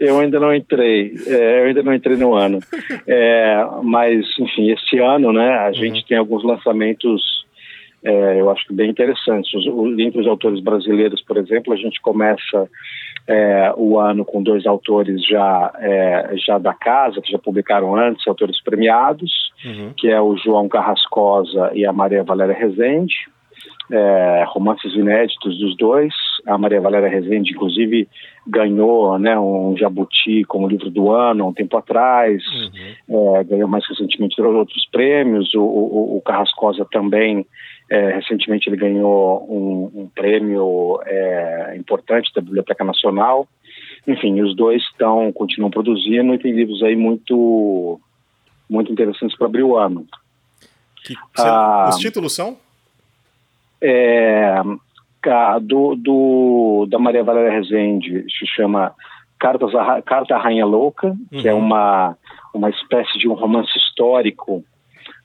Speaker 1: Eu ainda não entrei. é, eu ainda não entrei no ano. É, mas, enfim, esse ano, né? A gente tem alguns lançamentos. é, eu acho que bem interessantes. Os, o- entre os autores brasileiros, por exemplo, a gente começa é, o ano com dois autores já é, já da casa que já publicaram antes, autores premiados,
Speaker 2: Uhum.
Speaker 1: que é o João Carrascosa e a Maria Valéria Rezende é, romances inéditos dos dois. A Maria Valéria Rezende, inclusive, ganhou né, um Jabuti como livro do ano há um tempo atrás, é, ganhou mais recentemente outros prêmios. O, o, o Carrascosa também É, recentemente ele ganhou um, um prêmio é, importante da Biblioteca Nacional. Enfim, os dois estão continuam produzindo e tem livros aí muito muito interessantes para abrir o ano.
Speaker 2: Que, ah, os títulos são?
Speaker 1: É, do, do, da Maria Valéria Rezende se chama Cartas Carta à Rainha Louca, uhum. que é uhum. uma, uma espécie de um romance histórico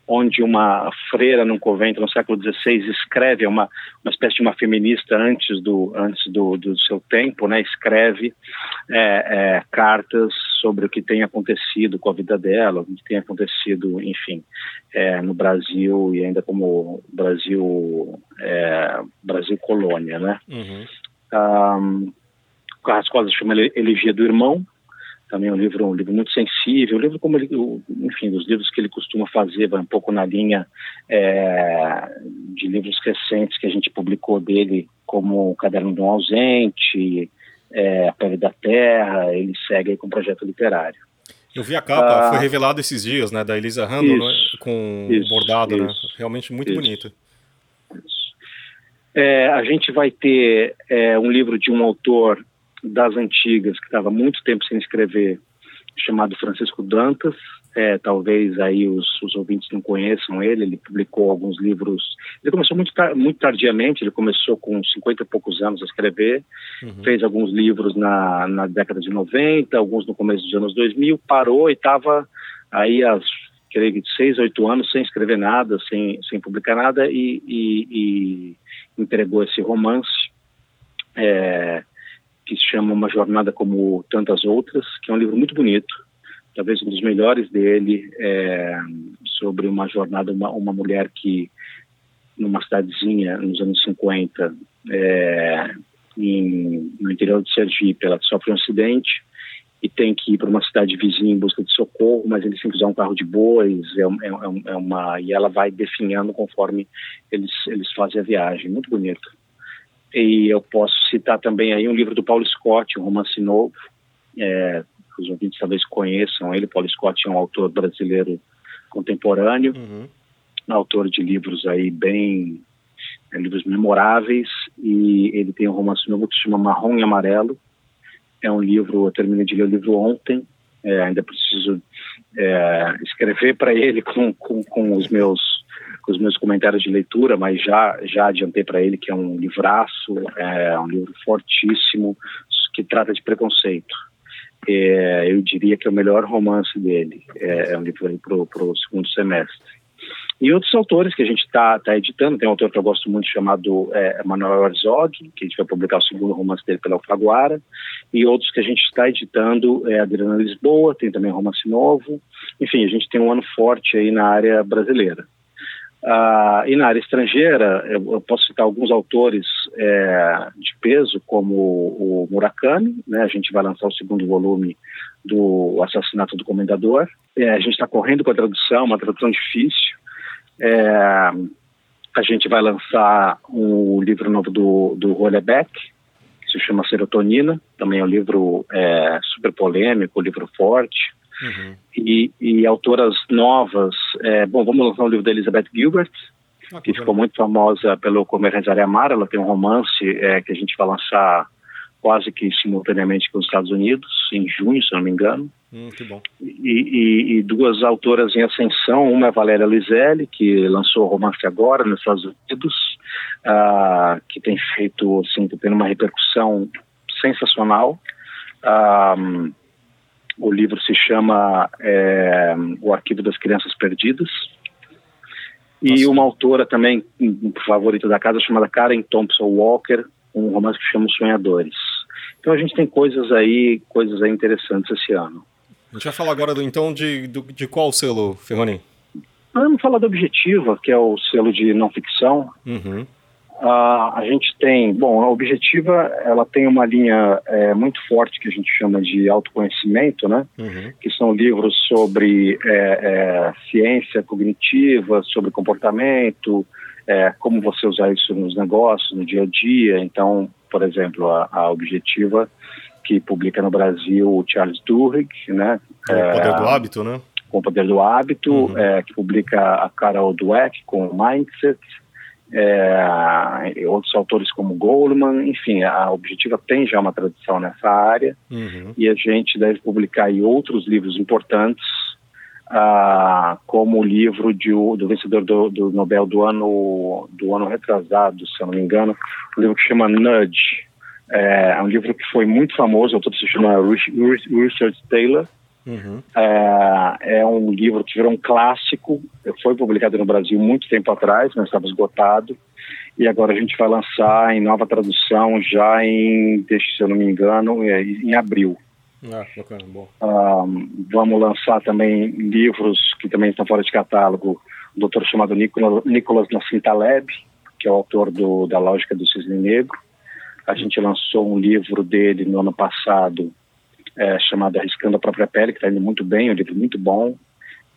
Speaker 1: onde uma freira num convento no século XVI escreve é uma, uma espécie de uma feminista antes do antes do, do seu tempo, né? Escreve é, é, cartas sobre o que tem acontecido com a vida dela, o que tem acontecido, enfim, é, no Brasil e ainda como Brasil é, Brasil colônia, né? Uhum. Um, as coisas chama Elegia do Irmão, também é um livro, um livro muito sensível, um livro como ele, enfim, dos livros que ele costuma fazer, vai um pouco na linha é, de livros recentes que a gente publicou dele, como O Caderno de um Ausente, é, A Pele da Terra, ele segue aí com um projeto literário.
Speaker 2: Eu vi a capa, ah, foi revelado esses dias, né, da Elisa Randall, né, com isso, bordado, né, isso, né, realmente muito isso, bonito.
Speaker 1: É, a gente vai ter é, um livro de um autor das antigas, que estava muito tempo sem escrever, chamado Francisco Dantas. É, talvez aí os, os, ouvintes não conheçam ele, ele publicou alguns livros. Ele começou muito, muito tardiamente, ele começou com 50 e poucos anos a escrever, uhum. fez alguns livros na, na década de 90, alguns no começo dos anos 2000, parou e estava aí há creio seis, oito anos sem escrever nada, sem, sem publicar nada e, e, e entregou esse romance. É, que se chama Uma Jornada como Tantas Outras, que é um livro muito bonito, talvez um dos melhores dele, é, sobre uma jornada, uma, uma mulher que, numa cidadezinha nos anos 50, é, em, no interior de Sergipe, ela sofre um acidente e tem que ir para uma cidade vizinha em busca de socorro, mas eles têm que usar um carro de bois, é, é, é uma e ela vai definhando conforme eles eles fazem a viagem, muito bonito. E eu posso citar também aí um livro do Paulo Scott, um romance novo, é, os ouvintes talvez conheçam ele. Paulo Scott é um autor brasileiro contemporâneo, uhum. autor de livros aí bem é, livros memoráveis e ele tem um romance novo que se chama Marrom e Amarelo. É um livro, eu terminei de ler o livro ontem, é, ainda preciso é, escrever para ele com, com, com os meus com os meus comentários de leitura, mas já já adiantei para ele que é um livraço, é um livro fortíssimo que trata de preconceito. É, eu diria que é o melhor romance dele. É, é um livro para o segundo semestre. E outros autores que a gente está tá editando, tem um autor que eu gosto muito chamado é, Manuel Herzog, que a gente vai publicar o segundo romance dele pela Alfaguara, e outros que a gente está editando é Adriana Lisboa, tem também romance novo. Enfim, a gente tem um ano forte aí na área brasileira. Ah, e na área estrangeira, eu, eu posso citar alguns autores é, de peso, como o, Murakami, né? a gente vai lançar o segundo volume do Assassinato do Comendador. É, a gente está correndo com a tradução, uma tradução difícil. É, a gente vai lançar um livro novo do, do Rollebeck, que se chama Serotonina, também é um livro é, super polêmico, um livro forte. Uhum. E, e, autoras novas. É, bom, vamos lançar um livro da Elizabeth Gilbert, ah, que ficou muito famosa pelo Comer, Rezar e Amar. Ela tem um romance é, que a gente vai lançar quase que simultaneamente com os Estados Unidos, em junho, se não me engano.
Speaker 2: Hum, que bom.
Speaker 1: E, e, e, duas autoras em ascensão, uma é Valéria Lizelli, que lançou o romance agora nos Estados Unidos, uh, que tem feito, assim, tendo uma repercussão sensacional. Uh, o livro se chama é, O Arquivo das Crianças Perdidas. E Nossa. uma autora também, um favorito da casa, chamada Karen Thompson Walker, um romance que chama Sonhadores. Então a gente tem coisas aí, coisas aí interessantes esse ano.
Speaker 2: A gente vai falar agora do, então de, do, de qual selo, Ferroni?
Speaker 1: Vamos falar da Objetiva, que é o selo de não ficção. Uhum. Uh, a gente tem, bom, a Objetiva, ela tem uma linha é, muito forte que a gente chama de autoconhecimento, né? Uhum. Que são livros sobre é, é, ciência cognitiva, sobre comportamento, é, como você usar isso nos negócios, no dia a dia. Então, por exemplo, a, a Objetiva, que publica no Brasil o Charles Duhigg, né?
Speaker 2: Com o Poder do Hábito, né?
Speaker 1: Com o Poder do Hábito, uhum. É, que publica a Carol Dweck com Mindset, é, outros autores como Goldman, enfim, a Objetiva tem já uma tradição nessa área uhum. e a gente deve publicar outros livros importantes, ah, como o livro de, do vencedor do, do, Nobel do ano do ano retrasado, se eu não me engano, um livro que chama Nudge. É, é um livro que foi muito famoso, o autor se chama Richard Taylor, Uhum. É, é, um livro que virou um clássico, foi publicado no Brasil muito tempo atrás, mas estava esgotado. E agora a gente vai lançar em nova tradução já em, se eu não me engano, é, em abril.
Speaker 2: Ah, bacana, bom.
Speaker 1: Um, vamos lançar também livros que também estão fora de catálogo. Um doutor chamado Nicolas, Nicolas Nassim Taleb, que é o autor do, da Lógica do Cisne Negro. A gente lançou um livro dele no ano passado, é, chamado Arriscando a Própria Pele, que está indo muito bem, é um livro muito bom.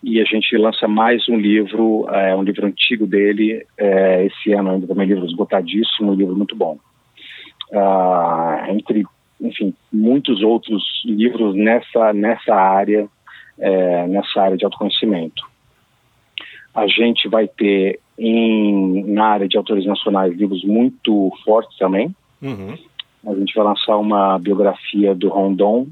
Speaker 1: E a gente lança mais um livro, é, um livro antigo dele, é, esse ano ainda também, livro esgotadíssimo, um livro muito bom. Ah, entre, enfim, muitos outros livros nessa, nessa área, é, nessa área de autoconhecimento. A gente vai ter em, na área de autores nacionais livros muito fortes também. Uhum. A gente vai lançar uma biografia do Rondon,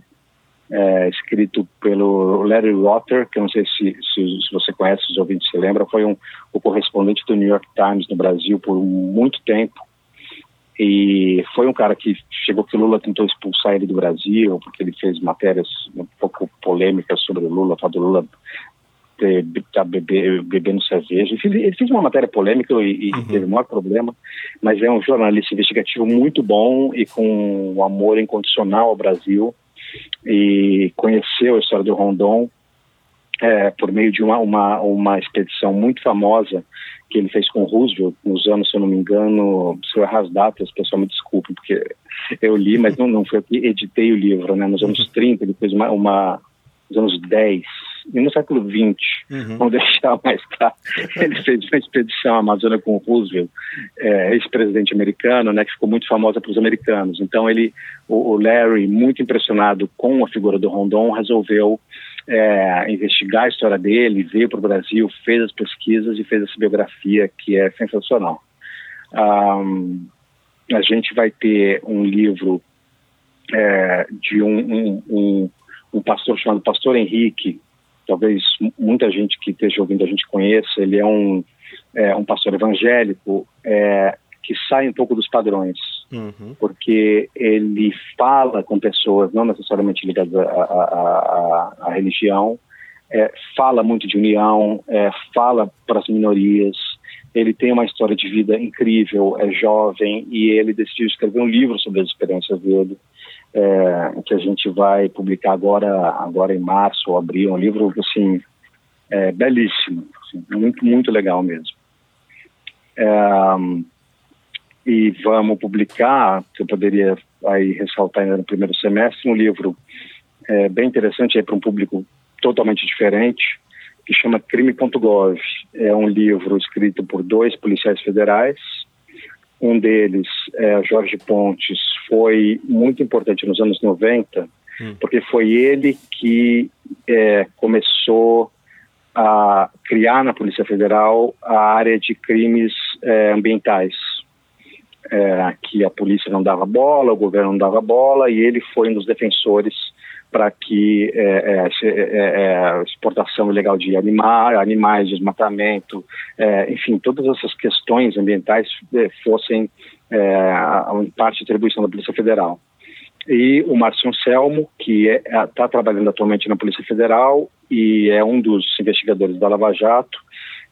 Speaker 1: é, escrito pelo Larry Rotter, que eu não sei se, se, se, você conhece, os ouvintes se lembram, foi um, o correspondente do New York Times no Brasil por muito tempo. E foi um cara que chegou que Lula tentou expulsar ele do Brasil, porque ele fez matérias um pouco polêmicas sobre o Lula, falando do Lula tá bebe, bebendo cerveja. Ele fez uma matéria polêmica e, e uhum. teve o maior problema, mas é um jornalista investigativo muito bom e com um amor incondicional ao Brasil e conheceu a história do Rondon é, por meio de uma, uma, uma expedição muito famosa que ele fez com Roosevelt nos anos, se eu não me engano, se eu errar as datas, pessoal me desculpe, porque eu li, mas não, não foi eu que editei o livro, né? Nos anos 30 ele fez uma, uma nos anos 10, e no século XX, uhum. vamos deixar mais claro, ele fez uma expedição à Amazônia com Roosevelt, é, ex-presidente americano, né, que ficou muito famosa para os americanos. Então ele, o, o, Larry, muito impressionado com a figura do Rondon, resolveu é, investigar a história dele, veio para o Brasil, fez as pesquisas e fez essa biografia que é sensacional. Um, a gente vai ter um livro é, de um, um, um pastor chamado Pastor Henrique, talvez muita gente que esteja ouvindo a gente conheça, ele é um, é, um pastor evangélico é, que sai um pouco dos padrões, uhum. porque ele fala com pessoas não necessariamente ligadas à religião, é, fala muito de união, é, fala para as minorias, ele tem uma história de vida incrível, é jovem e ele decidiu escrever um livro sobre as experiências dele é, que a gente vai publicar agora, agora em março ou abril, um livro assim é, belíssimo, assim, muito muito legal mesmo. É, e vamos publicar, eu poderia aí ressaltar ainda no primeiro semestre, um livro é, bem interessante para um público totalmente diferente, que chama Crime.gov. É um livro escrito por dois policiais federais um deles, é, Jorge Pontes, foi muito importante nos anos 90, hum. porque foi ele que é, começou a criar na Polícia Federal a área de crimes é, ambientais. É, que a polícia não dava bola, o governo não dava bola, e ele foi um dos defensores para que é, é, é, é, exportação ilegal de animais, desmatamento, é, enfim, todas essas questões ambientais é, fossem em parte atribuição da Polícia Federal. E o Márcio Anselmo, que está trabalhando atualmente na Polícia Federal e é um dos investigadores da Lava Jato,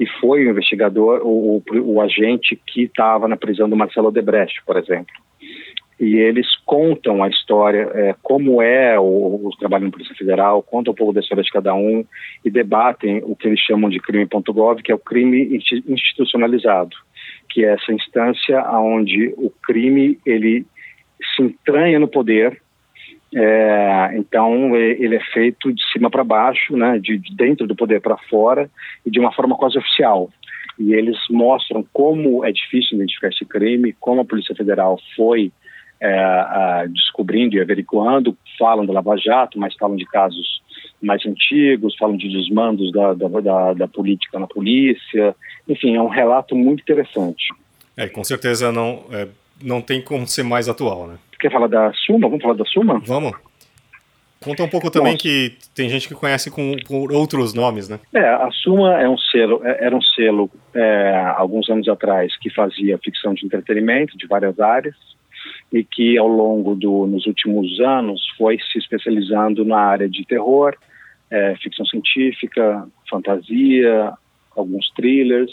Speaker 1: e foi o investigador, o, o, o agente que estava na prisão do Marcelo Odebrecht, por exemplo e eles contam a história, é, como é o, o, trabalho na Polícia Federal, contam um pouco da história de cada um e debatem o que eles chamam de crime.gov, que é o crime institucionalizado, que é essa instância onde o crime ele se entranha no poder, é, então ele é feito de cima para baixo, né, de, de dentro do poder para fora e de uma forma quase oficial. E eles mostram como é difícil identificar esse crime, como a Polícia Federal foi é, descobrindo e averiguando, falam do Lava Jato, mas falam de casos mais antigos, falam de desmandos da, da, da, da política na polícia, enfim, é um relato muito interessante.
Speaker 2: É, com certeza não, é, não tem como ser mais atual, né?
Speaker 1: Quer falar da Suma? Vamos falar da Suma?
Speaker 2: Vamos. Conta um pouco também Nossa. que tem gente que conhece com, por outros nomes, né?
Speaker 1: É, a Suma é um selo, é, era um selo é, alguns anos atrás que fazia ficção de entretenimento de várias áreas e que ao longo do nos últimos anos foi se especializando na área de terror, é, ficção científica, fantasia, alguns thrillers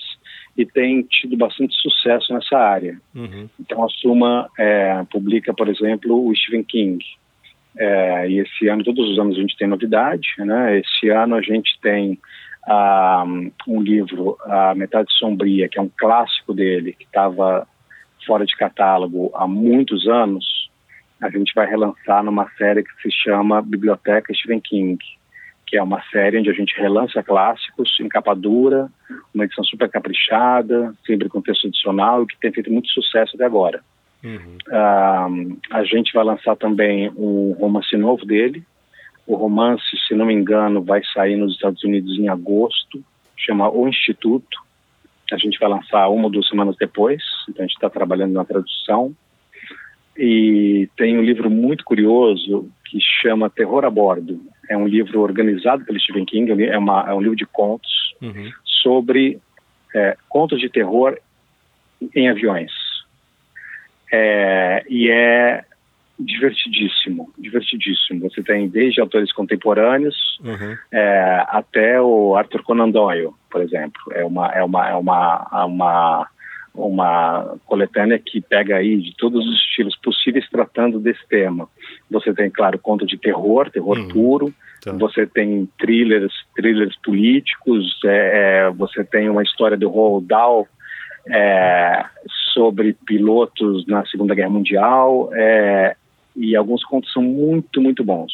Speaker 1: e tem tido bastante sucesso nessa área. Uhum. Então a Suma é, publica, por exemplo, o Stephen King é, e esse ano, todos os anos a gente tem novidade, né? Esse ano a gente tem ah, um livro, A Metade Sombria, que é um clássico dele, que estava fora de catálogo há muitos anos. A gente vai relançar numa série que se chama Biblioteca Stephen King, que é uma série onde a gente relança clássicos em capa dura, uma edição super caprichada, sempre com texto adicional, e que tem feito muito sucesso até agora. Uhum. Uh, a gente vai lançar também um romance novo dele. O romance, se não me engano, vai sair nos Estados Unidos em agosto, chama O Instituto. A gente vai lançar uma ou duas semanas depois, então a gente está trabalhando na tradução. E tem um livro muito curioso que chama Terror a Bordo. É um livro organizado pelo Stephen King, é, uma, é um livro de contos uhum. sobre é, contos de terror em aviões. É, e é divertidíssimo, divertidíssimo. Você tem desde autores contemporâneos uhum. é, até o Arthur Conan Doyle, por exemplo. É uma é uma é uma uma uma coletânea que pega aí de todos os estilos possíveis tratando desse tema. Você tem, claro, conto de terror, terror uhum. puro. Tá. Você tem thrillers, thrillers políticos. É, é você tem uma história do Roald Dahl é, sobre pilotos na Segunda Guerra Mundial é, e alguns contos são muito, muito bons.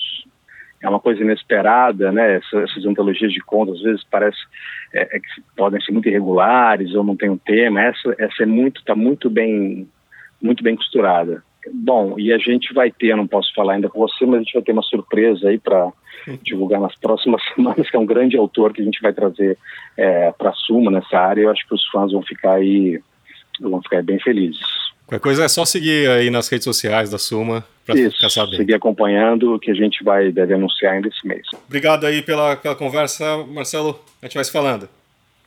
Speaker 1: É uma coisa inesperada, né? Essas, essas antologias de contos às vezes parece é, é, que podem ser muito irregulares ou não tem um tema. Essa, essa é muito, está muito bem, muito bem costurada. Bom, e a gente vai ter, eu não posso falar ainda com você, mas a gente vai ter uma surpresa aí para divulgar nas próximas semanas, que é um grande autor que a gente vai trazer é, para a Suma nessa área. Eu acho que os fãs vão ficar aí, vão ficar bem felizes.
Speaker 2: Qualquer coisa é só seguir aí nas redes sociais da Suma para ficar sabendo.
Speaker 1: seguir acompanhando, que a gente vai deve anunciar ainda esse mês.
Speaker 2: Obrigado aí pela, pela conversa, Marcelo. A gente vai se falando.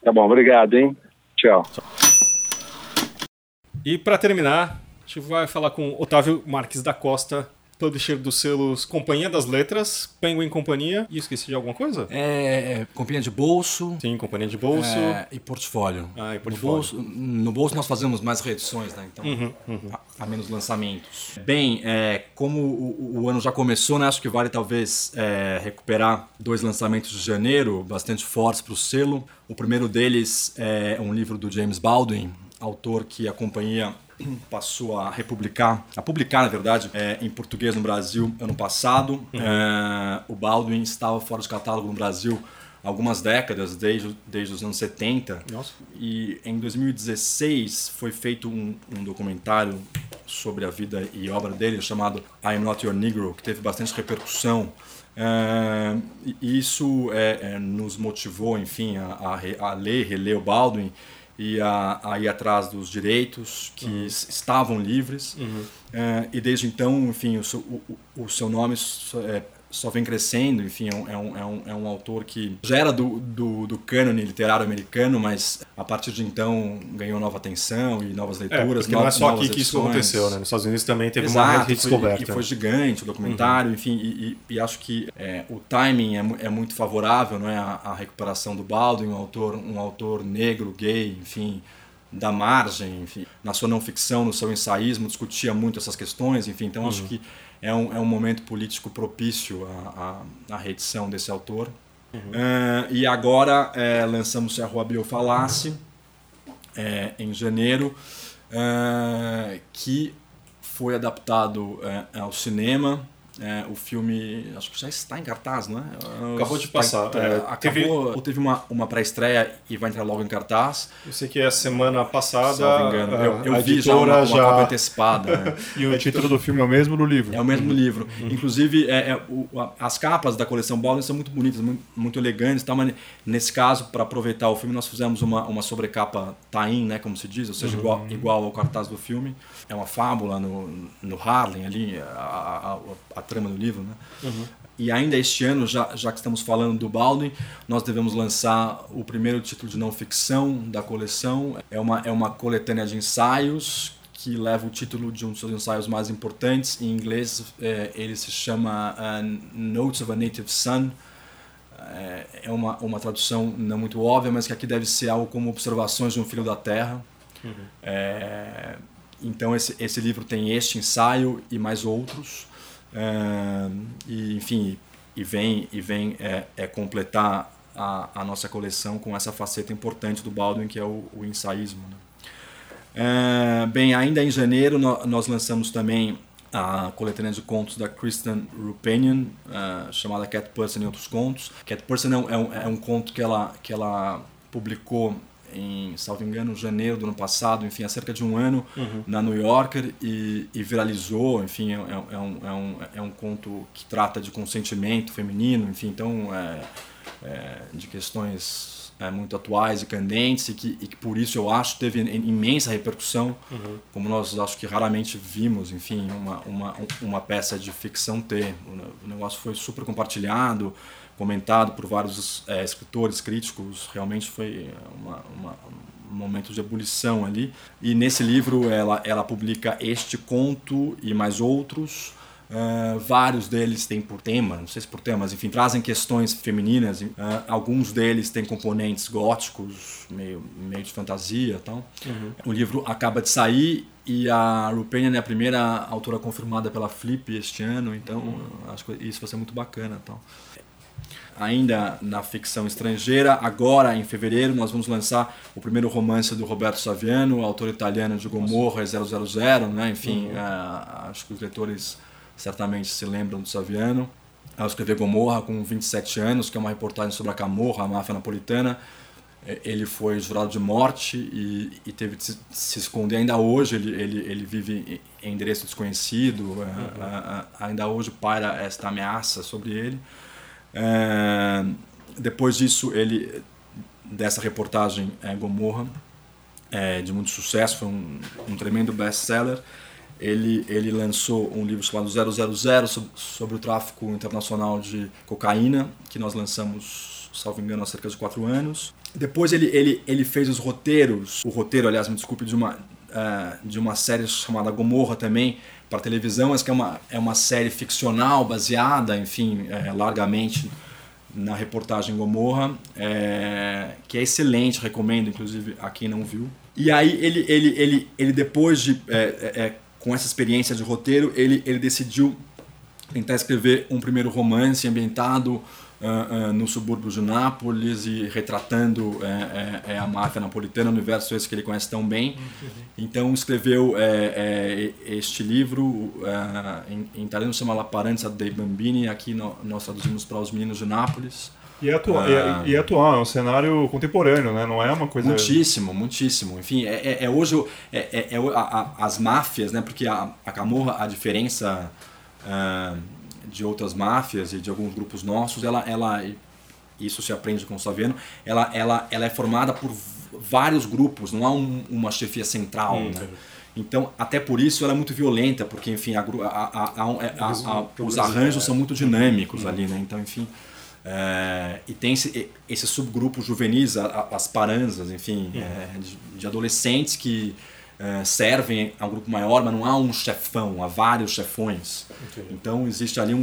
Speaker 1: Tá bom, obrigado, hein? Tchau.
Speaker 2: E para terminar, a gente vai falar com Otávio Marques da Costa, publisher dos selos Companhia das Letras, Penguin Companhia, e esqueci de alguma coisa?
Speaker 5: É, é Companhia de Bolso.
Speaker 2: Sim, Companhia de Bolso. É,
Speaker 5: e Portfólio.
Speaker 2: Ah, e Portfólio.
Speaker 5: No bolso, no bolso nós fazemos mais reedições, né? Então, uhum, uhum. Menos lançamentos. Bem, é, como o, o, ano já começou, né? Acho que vale talvez é, recuperar dois lançamentos de janeiro, bastante fortes para o selo. O primeiro deles é um livro do James Baldwin, autor que a companhia passou a republicar, a publicar, na verdade, é, em português no Brasil ano passado. Uhum. É, o Baldwin estava fora de catálogo no Brasil algumas décadas, desde, desde os anos 70.
Speaker 2: Nossa.
Speaker 5: E em 2016 foi feito um, um, documentário sobre a vida e obra dele chamado I'm Not Your Negro, que teve bastante repercussão. É, e isso é, é, nos motivou, enfim, a, a, a ler, reler o Baldwin e a, ir atrás dos direitos que uhum. estavam livres. Uhum. É, e desde então, enfim, o seu, o, o seu nome é, só vem crescendo, enfim, é um, é um, é um, é um autor que já era do, do, do cânone literário americano, mas a partir de então ganhou nova atenção e novas é, leituras.
Speaker 2: É, não é só aqui que isso aconteceu, né? Nos Estados Unidos também teve Exato, uma redescoberta.
Speaker 5: E foi, foi gigante o documentário, uhum. enfim, e, e, e, acho que é, o timing é, é muito favorável, não é? A, a, recuperação do Baldwin, um autor, um autor negro, gay, enfim, da margem, enfim, na sua não ficção, no seu ensaísmo, discutia muito essas questões, enfim, então uhum. acho que é um, é um momento político propício à, à, à reedição desse autor. Uhum. Uh, e agora é, lançamos a Rua Biofalace é, em janeiro, uh, que foi adaptado ao cinema É, o filme, acho que já está em cartaz, não é?
Speaker 2: Acabou de passar.
Speaker 5: Tá,
Speaker 2: é,
Speaker 5: acabou,
Speaker 2: teve-
Speaker 5: ou teve uma, uma pré-estreia e vai entrar logo em cartaz.
Speaker 2: Eu sei que a semana passada
Speaker 5: Salvo engano.
Speaker 2: a-
Speaker 5: Eu, eu
Speaker 2: a
Speaker 5: vi já uma, uma
Speaker 2: já,
Speaker 5: cópia antecipada. né?
Speaker 4: E o título do filme é o mesmo do livro.
Speaker 5: É o mesmo livro. Inclusive, é, é, o- a- as capas da coleção Baldwin são muito bonitas, muito, muito elegantes. Tá? Mas nesse caso, para aproveitar o filme, nós fizemos uma, uma sobrecapa tain, né, como se diz, ou seja, igual, igual ao cartaz do filme. É uma fábula no, no Harlem, ali, a, a, a- a trama do livro. Né? E ainda este ano, já, já que estamos falando do Baldwin, nós devemos lançar o primeiro título de não ficção da coleção. É uma, é uma coletânea de ensaios que leva o título de um dos seus ensaios mais importantes. Em inglês, é, ele se chama uh, Notes of a Native Son. É, é uma, uma tradução não muito óbvia, mas que aqui deve ser algo como Observações de um Filho da Terra. É, então, esse, esse livro tem este ensaio e mais outros. E, enfim, e vem, e vem é, é completar a, a nossa coleção com essa faceta importante do Baldwin, que é o, o ensaísmo. né? É, bem, ainda em janeiro no- nós lançamos também a coletânea de contos da Kristen Rupenian, eh, chamada Cat Person e Outros Contos. Cat Person é um, é um, é conto que ela, que ela publicou em, salvo engano, janeiro do ano passado, enfim, há cerca de um ano, na New Yorker e, e viralizou, enfim, é, é- é um, é, um, é um conto que trata de consentimento feminino, enfim, então, é, é, de questões é, muito atuais e candentes e que, e que por isso eu acho teve imensa repercussão, como nós acho que raramente vimos, enfim, uma, uma, uma peça de ficção ter. O negócio foi super compartilhado, comentado por vários é, escritores, críticos, realmente foi uma, uma- um momento de ebulição ali. E nesse livro ela, ela publica este conto e mais outros. Uh, vários deles têm por tema, não sei se por tema, mas enfim, trazem questões femininas. Uh, alguns deles têm componentes góticos, meio, meio de fantasia e tal. O livro acaba de sair e a Rupenian é a primeira autora confirmada pela Flip este ano, então acho que isso vai ser muito bacana. Então. Ainda na ficção estrangeira, agora em fevereiro nós vamos lançar o primeiro romance do Roberto Saviano, autor italiano de Gomorra e 000, né? enfim, uh, acho que os leitores certamente se lembram do Saviano. Ao escrever Gomorra com 27 anos, que é uma reportagem sobre a Camorra, a máfia napolitana, eh, ele foi jurado de morte e, e teve de se, se esconder ainda hoje. Ele, ele, ele vive em endereço desconhecido. a- a- ainda hoje paira esta ameaça sobre ele. Eh, depois disso, ele dessa reportagem eh, Gomorra, eh, de muito sucesso, foi um, um tremendo best-seller. Ele, ele lançou um livro chamado 000 sobre, sobre o tráfico internacional de cocaína, que nós lançamos, salvo engano, há cerca de quatro anos. Depois ele, ele, ele fez os roteiros, o roteiro, aliás, me desculpe, de uma, eh, de uma série chamada Gomorra também, para televisão, mas que é uma, é uma série ficcional baseada, enfim, eh, largamente na reportagem Gomorra, é, que é excelente, recomendo, inclusive, a quem não viu. E aí ele, ele, ele, ele depois de, é, é, é, com essa experiência de roteiro, ele, ele decidiu tentar escrever um primeiro romance ambientado ah, ah, no subúrbio de Nápoles e retratando é, é, é, a máfia napolitana, o universo esse que ele conhece tão bem. Então escreveu é, é, este livro, em, em italiano chama La Paranza dei Bambini, aqui no, nós traduzimos para Os Meninos de Nápoles.
Speaker 4: E é, atual,
Speaker 5: Ah.
Speaker 4: e, é, é atual, é um cenário contemporâneo, né? Não é uma coisa.
Speaker 5: Muitíssimo, muitíssimo. Enfim, é, é- é hoje é, é- é a- a- as máfias, né? Porque a, a Camorra, a diferença ah, de outras máfias e de alguns grupos nossos, ela, ela isso se aprende com o Saviano, ela, ela, ela é formada por vários grupos, não há um- uma chefia central. né? Então, até por isso ela é muito violenta, porque, enfim, a a- os arranjos são muito dinâmicos ali, né? Então, enfim. é, e tem esse, esse subgrupo juvenis, as paranzas, enfim, é, de, de adolescentes que é, servem a um grupo maior, mas não há um chefão, há vários chefões. Então existe ali um,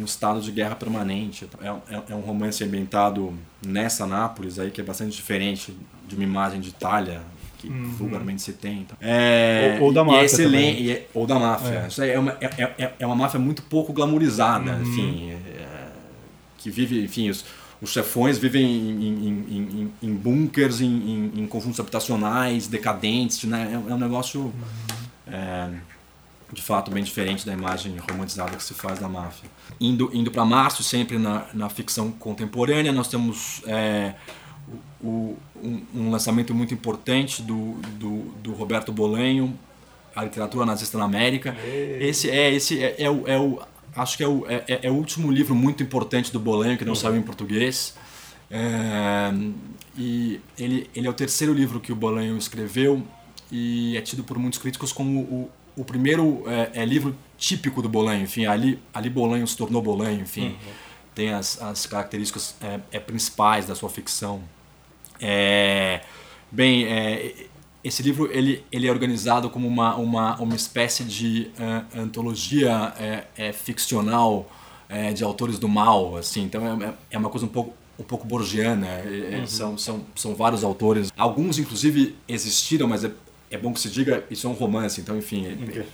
Speaker 5: um estado de guerra permanente. É, um- é- é um romance ambientado nessa Nápoles aí que é bastante diferente de uma imagem de Itália que vulgarmente se tem. então. É,
Speaker 4: Ou- ou da
Speaker 5: é
Speaker 4: máfia
Speaker 5: excelente- é- ou da máfia. Isso é, uma, é, é- é uma máfia muito pouco glamorizada,
Speaker 4: Uhum.
Speaker 5: enfim, é, que vive, enfim, os, os chefões vivem em, em, em, em, bunkers, em conjuntos habitacionais, decadentes, né? É, é um negócio é, de fato bem diferente da imagem romantizada que se faz da máfia. Indo, indo para março, sempre na, na ficção contemporânea, nós temos é, o, um, um, lançamento muito importante do, do, do, Roberto Bolanho, A Literatura Nazista na América. Esse é, esse é, é, o, é o, acho que é o, é, é, é, o último livro muito importante do Bolanho, que não uhum. saiu em português. É, e ele, ele é o terceiro livro que o Bolanho escreveu e é tido por muitos críticos como o, o primeiro é, é, livro típico do Bolanho, enfim, ali, ali Bolanho se tornou Bolanho, enfim, uhum. tem as, as características é, principais da sua ficção. É, bem, esse livro ele, ele é organizado como uma, uma, uma espécie de uh, antologia é, é, ficcional de autores do mal, assim, então é, é uma coisa um pouco um pouco borgiana, uhum. são, são, são vários autores, alguns inclusive existiram, mas é é bom que se diga, isso é um romance, então, enfim,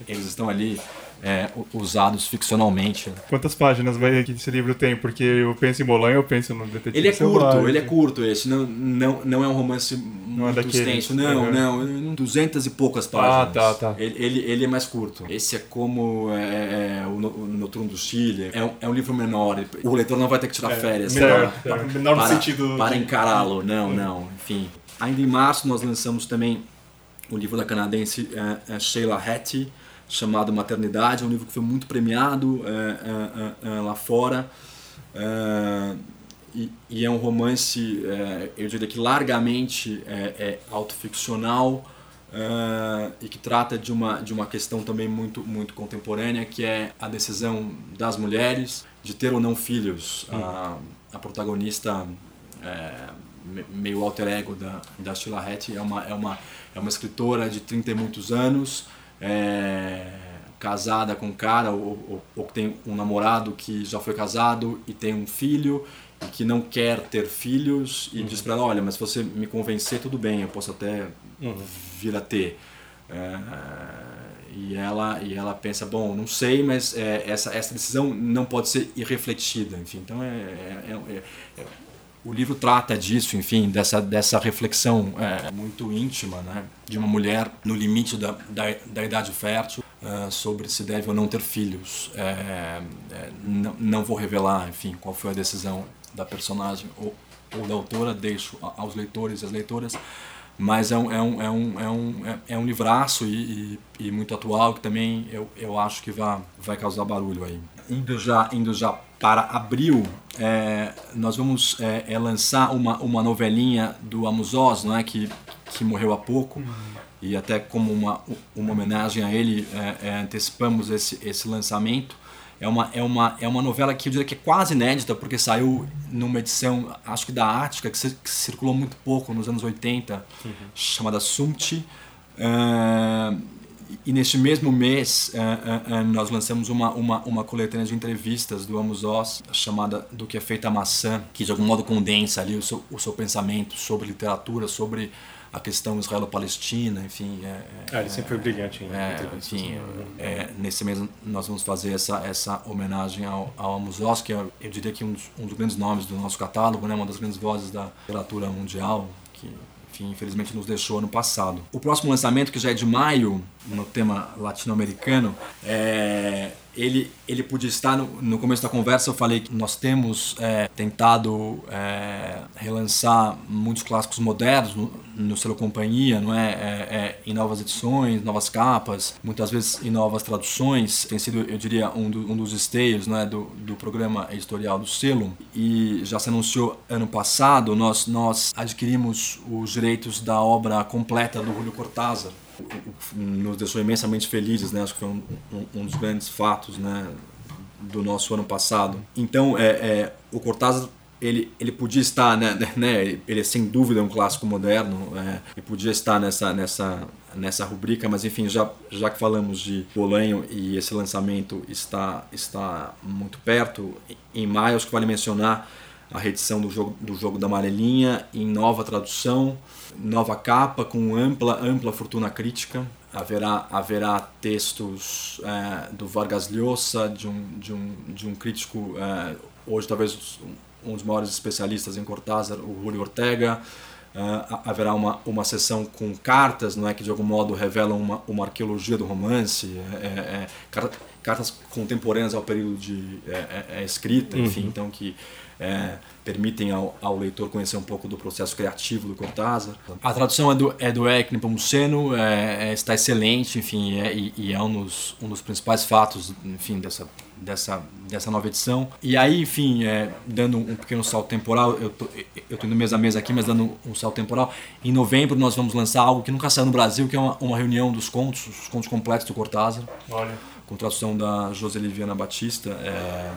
Speaker 5: eles estão ali é, usados ficcionalmente.
Speaker 4: Quantas páginas vai que esse livro tem? Porque eu penso em Bolan, eu penso no Detetive
Speaker 5: Ele é curto, ele é curto esse, não, não, não é um romance não é muito é extenso, não, uhum. não, duzentas e poucas páginas.
Speaker 4: Ah, tá, tá.
Speaker 5: Ele, ele, ele é mais curto. Esse é como é, é, o, o Noturno do Chile, é um, é um livro menor, o leitor não vai ter que tirar é, férias.
Speaker 2: Menor, para, menor
Speaker 5: para,
Speaker 2: sentido.
Speaker 5: Para encará-lo, não, não, enfim. Ainda em março nós lançamos também o livro da canadense é, é Sheila Hattie, chamado Maternidade, é um livro que foi muito premiado é, é, é, é lá fora. E, e, é um romance, eu diria que largamente é, autoficcional e que trata de uma, de uma questão também muito, muito contemporânea, que é a decisão das mulheres de ter ou não filhos. A, a protagonista meio alter ego da, da Sheila Hattie é uma, é uma é uma escritora de 30 e muitos anos, é, casada com um cara, ou, ou, ou tem um namorado que já foi casado e tem um filho e que não quer ter filhos e uhum. diz para ela, olha, mas se você me convencer, tudo bem, eu posso até uhum. vir a ter. É, e ela e ela pensa bom não sei mas é, essa essa decisão não pode ser irrefletida enfim então é, é, é, é o livro trata disso, enfim, dessa, dessa reflexão é, muito íntima né, de uma mulher no limite da, da, da idade fértil é, sobre se deve ou não ter filhos. É, é não, não vou revelar, enfim, qual foi a decisão da personagem ou, ou da autora, deixo aos leitores e às leitoras, mas é um, é um, é um, é um, é um livraço e, e, e muito atual que também eu, eu acho que vai, vai causar barulho aí. Indo já, indo já para abril, é, nós vamos é, é, lançar uma, uma novelinha do Amos Oz, não é? que, que morreu há pouco. E até como uma, uma homenagem a ele, é, é, antecipamos esse, esse lançamento. É uma, é, uma, é uma novela que eu diria que é quase inédita, porque saiu numa edição, acho que da Ática, que, que circulou muito pouco nos anos 80, uhum. chamada Sumti. Uh, e neste mesmo mês uh, uh, nós lançamos uma, uma, uma coletânea de entrevistas do Amos Oz chamada Do que é feita a maçã, que de algum modo condensa ali o seu, o seu pensamento sobre literatura, sobre a questão israelo-palestina, enfim. É,
Speaker 2: ah, ele sempre foi brilhante em
Speaker 5: é, enfim, é, nesse mês nós vamos fazer essa, essa homenagem ao, ao Amos Oz, que é, eu diria que um dos, um dos grandes nomes do nosso catálogo, né, uma das grandes vozes da literatura mundial, que que infelizmente nos deixou ano passado. O próximo lançamento, que já é de maio, no tema latino-americano, é ele, ele podia estar no, no, começo da conversa eu falei que nós temos é, tentado é, relançar muitos clássicos modernos no, no selo companhia não é? é? É, em novas edições novas capas muitas vezes em novas traduções tem sido eu diria um, do, um dos esteios não é? do, do programa editorial do selo e já se anunciou ano passado nós nós adquirimos os direitos da obra completa do Julio Cortázar nos deixou imensamente felizes, né? Acho que foi um, um, um dos grandes fatos, né? Do nosso ano passado. Então, é, é o Cortázar ele, ele podia estar, né, né, ele é sem dúvida um clássico moderno, é, ele podia estar nessa, nessa, nessa rubrica, mas enfim, já, já que falamos de Bolanho e esse lançamento está, está muito perto, em maio acho que vale mencionar a reedição do jogo, do jogo da Amarelinha em nova tradução, nova capa com ampla, ampla fortuna crítica. Haverá, haverá textos é, do Vargas Llosa, de um, de um, de um crítico, é, hoje talvez um dos maiores especialistas em Cortázar, o Julio Ortega, Uh, haverá uma, uma sessão com cartas, não é que de algum modo revelam uma, uma arqueologia do romance, é, é, cartas contemporâneas ao período de é, escrita, enfim, uhum. então que permitem ao, ao, leitor conhecer um pouco do processo criativo do Cortázar. A tradução é do, é do Eric Nepomuceno, está excelente, enfim, e, e, é um dos, um dos principais fatos, enfim, dessa dessa, dessa nova edição. E aí, enfim, é, dando um pequeno salto temporal, eu tô, eu tô indo mês a mês aqui, mas dando um salto temporal, em novembro nós vamos lançar algo que nunca saiu no Brasil, que é uma, uma reunião dos contos, os contos completos do Cortázar.
Speaker 4: Olha.
Speaker 5: Com tradução da José Liviana Batista. É,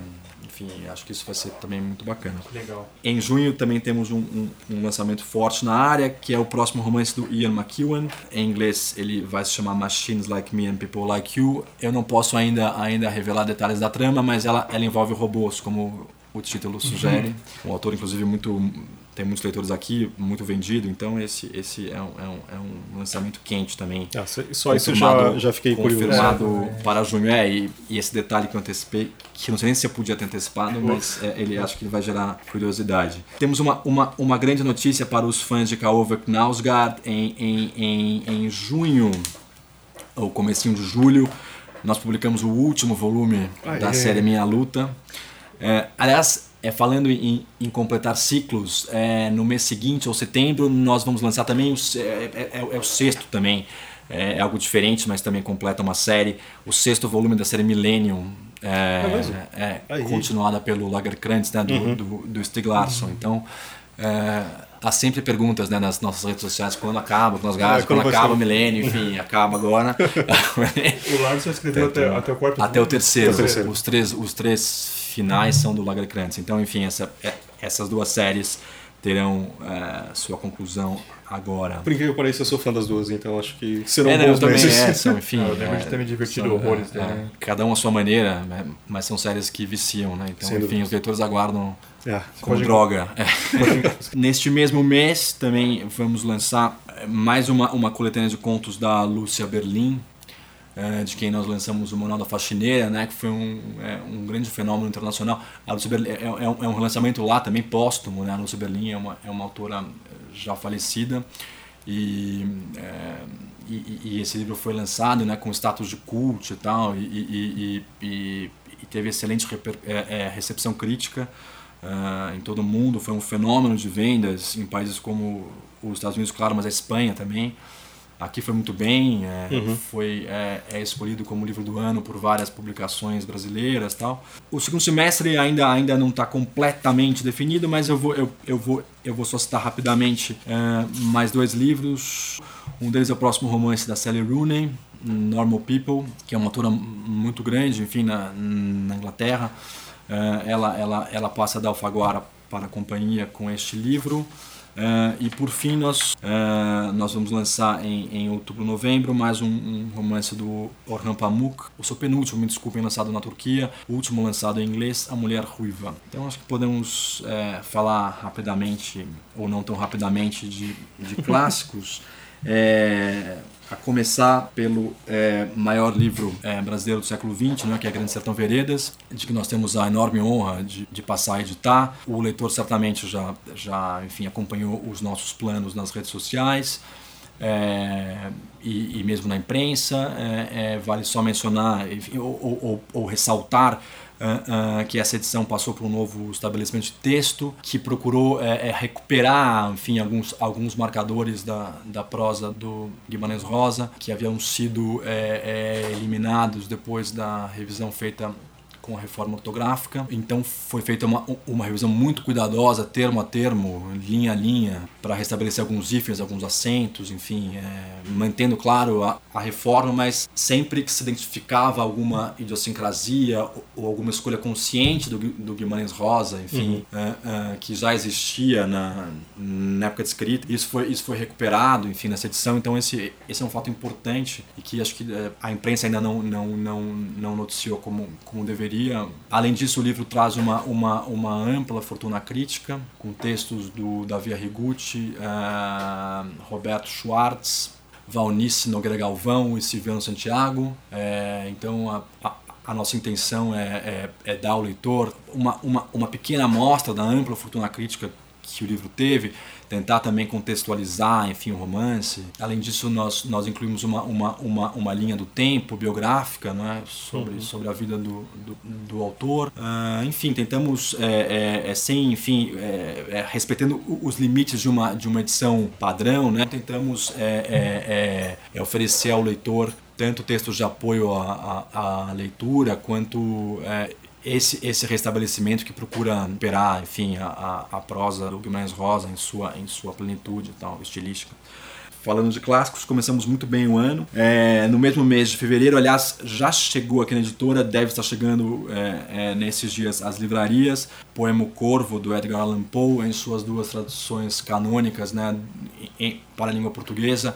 Speaker 5: enfim, acho que isso vai ser também muito bacana.
Speaker 4: Legal.
Speaker 5: Em junho também temos um, um, um, lançamento forte na área, que é o próximo romance do Ian McEwan. Em inglês ele vai se chamar Machines Like Me and People Like You. Eu não posso ainda, ainda revelar detalhes da trama, mas ela, ela envolve robôs, como o título sugere. Uhum. Um autor, inclusive, muito tem muitos leitores aqui, muito vendido, então esse, esse é, um, é, um, é um lançamento quente também.
Speaker 2: Ah, só isso já, já fiquei
Speaker 5: confirmado curioso. para junho. É, e, e, esse detalhe que eu antecipei, que não sei nem se eu podia ter antecipado, mas é, ele acho que vai gerar curiosidade. Temos uma, uma, uma grande notícia para os fãs de Kaova Knausgaard em, em, em, em junho, ou comecinho de julho, nós publicamos o último volume da série Minha Luta. É, aliás, é, falando em, em, completar ciclos, é, no mês seguinte, ou setembro, nós vamos lançar também, o, é, é, é, é o sexto também, é, algo diferente, mas também completa uma série, o sexto volume da série Millennium, é, continuada pelo Lagerkrantz, né, do, uhum. do, do Stieg Larsson. Uhum. Então, há sempre perguntas né, nas nossas redes sociais quando acaba, quando, nós quando, quando acaba o milênio, enfim, acaba agora.
Speaker 4: o Larsson escreveu até, até o quarto
Speaker 5: Até o terceiro. o terceiro. Os, três, os três finais são do Lagerkrantz. Então, enfim, essa, é, essas duas séries terão uh, sua conclusão agora.
Speaker 2: Por incrível que pareça, eu sou fã das duas, então acho que serão
Speaker 5: é,
Speaker 2: bons
Speaker 5: eu também é, são, enfim.
Speaker 4: eu lembro é, de ter me divertido são, horrores. É,
Speaker 5: né? cada um à sua maneira, né? mas são séries que viciam, né? Então, Sem enfim, dúvida. os leitores aguardam é, como droga. É. Neste mesmo mês também vamos lançar mais uma, uma coletânea de contos da Lúcia Berlim, é, de quem nós lançamos o Manual da Faxineira, né, que foi um, é, um grande fenômeno internacional. A Lúcia Berlim é, é, um, é um relançamento lá também póstumo, né? a Lúcia Berlim é uma, é uma autora já falecida e, é, e, e, esse livro foi lançado né, com status de cult e tal e, e, teve excelente reper, é, recepção crítica uh, em todo o mundo, foi um fenômeno de vendas em países como os Estados Unidos, claro, mas a Espanha também. Aqui foi muito bem, é, uhum. foi é, é, escolhido como livro do ano por várias publicações brasileiras tal. O segundo semestre ainda ainda não está completamente definido, mas eu vou eu, eu vou eu vou só citar rapidamente é, mais dois livros. Um deles é o próximo romance da Sally Rooney, Normal People, que é uma autora muito grande, enfim, na, na Inglaterra. É, ela ela ela passa da Alfaguara para a companhia com este livro. Uh, e por fim nós, uh, nós vamos lançar em, em outubro, novembro mais um, um, romance do Orhan Pamuk, o seu penúltimo, me desculpem, lançado na Turquia, o último lançado em inglês, A Mulher Ruiva. Então acho que podemos uh, falar rapidamente, ou não tão rapidamente, de, de clássicos. É, a começar pelo é, maior livro é, brasileiro do século XX, né, que é Grande Sertão Veredas, de que nós temos a enorme honra de, de passar a editar. O leitor certamente já, já enfim, acompanhou os nossos planos nas redes sociais. É, e, e, mesmo na imprensa, é, é, vale só mencionar enfim, ou, ou, ou ressaltar Uh, uh, que essa edição passou por um novo estabelecimento de texto que procurou é, é, recuperar, enfim, alguns, alguns marcadores da, da prosa do Guimarães Rosa que haviam sido é eliminados depois da revisão feita com a reforma ortográfica. Então foi feita uma, uma revisão muito cuidadosa, termo a termo, linha a linha, para restabelecer alguns hífens, alguns acentos, enfim, é, mantendo, claro, a, a, reforma, mas sempre que se identificava alguma idiosincrasia ou, ou alguma escolha consciente do, do Guimarães Rosa, enfim, uhum. é, é, que já existia na, na época de escrita, isso foi, isso foi recuperado, enfim, nessa edição. Então esse, esse é um fato importante e que acho que é, a imprensa ainda não, não, não, não noticiou como, como deveria Além disso, o livro traz uma, uma, uma ampla fortuna crítica, com textos do Davi Arrigucci, uh, Roberto Schwartz, Valnice Nogueira Galvão e Silviano Santiago. É, então, a, a, a, nossa intenção é, é, é, dar ao leitor uma, uma, uma pequena amostra da ampla fortuna crítica que o livro teve, tentar também contextualizar, enfim, o romance. Além disso, nós, nós incluímos uma, uma, uma, uma linha do tempo biográfica né, sobre, uhum. sobre a vida do, do, do autor. Uh, enfim, tentamos, é, é, é sem, enfim, é, é, respeitando os limites de uma, de uma edição padrão, né, tentamos é, é, oferecer ao leitor tanto textos de apoio à, à, à leitura quanto esse, esse restabelecimento que procura operar, enfim, a, a, a, prosa do Guimarães Rosa em sua, em sua plenitude tal, estilística. Falando de clássicos, começamos muito bem o ano. É, no mesmo mês de fevereiro, aliás, já chegou aqui na editora, deve estar chegando é, é, nesses dias às livrarias. Poema Corvo, do Edgar Allan Poe, em suas duas traduções canônicas né, em, para a língua portuguesa,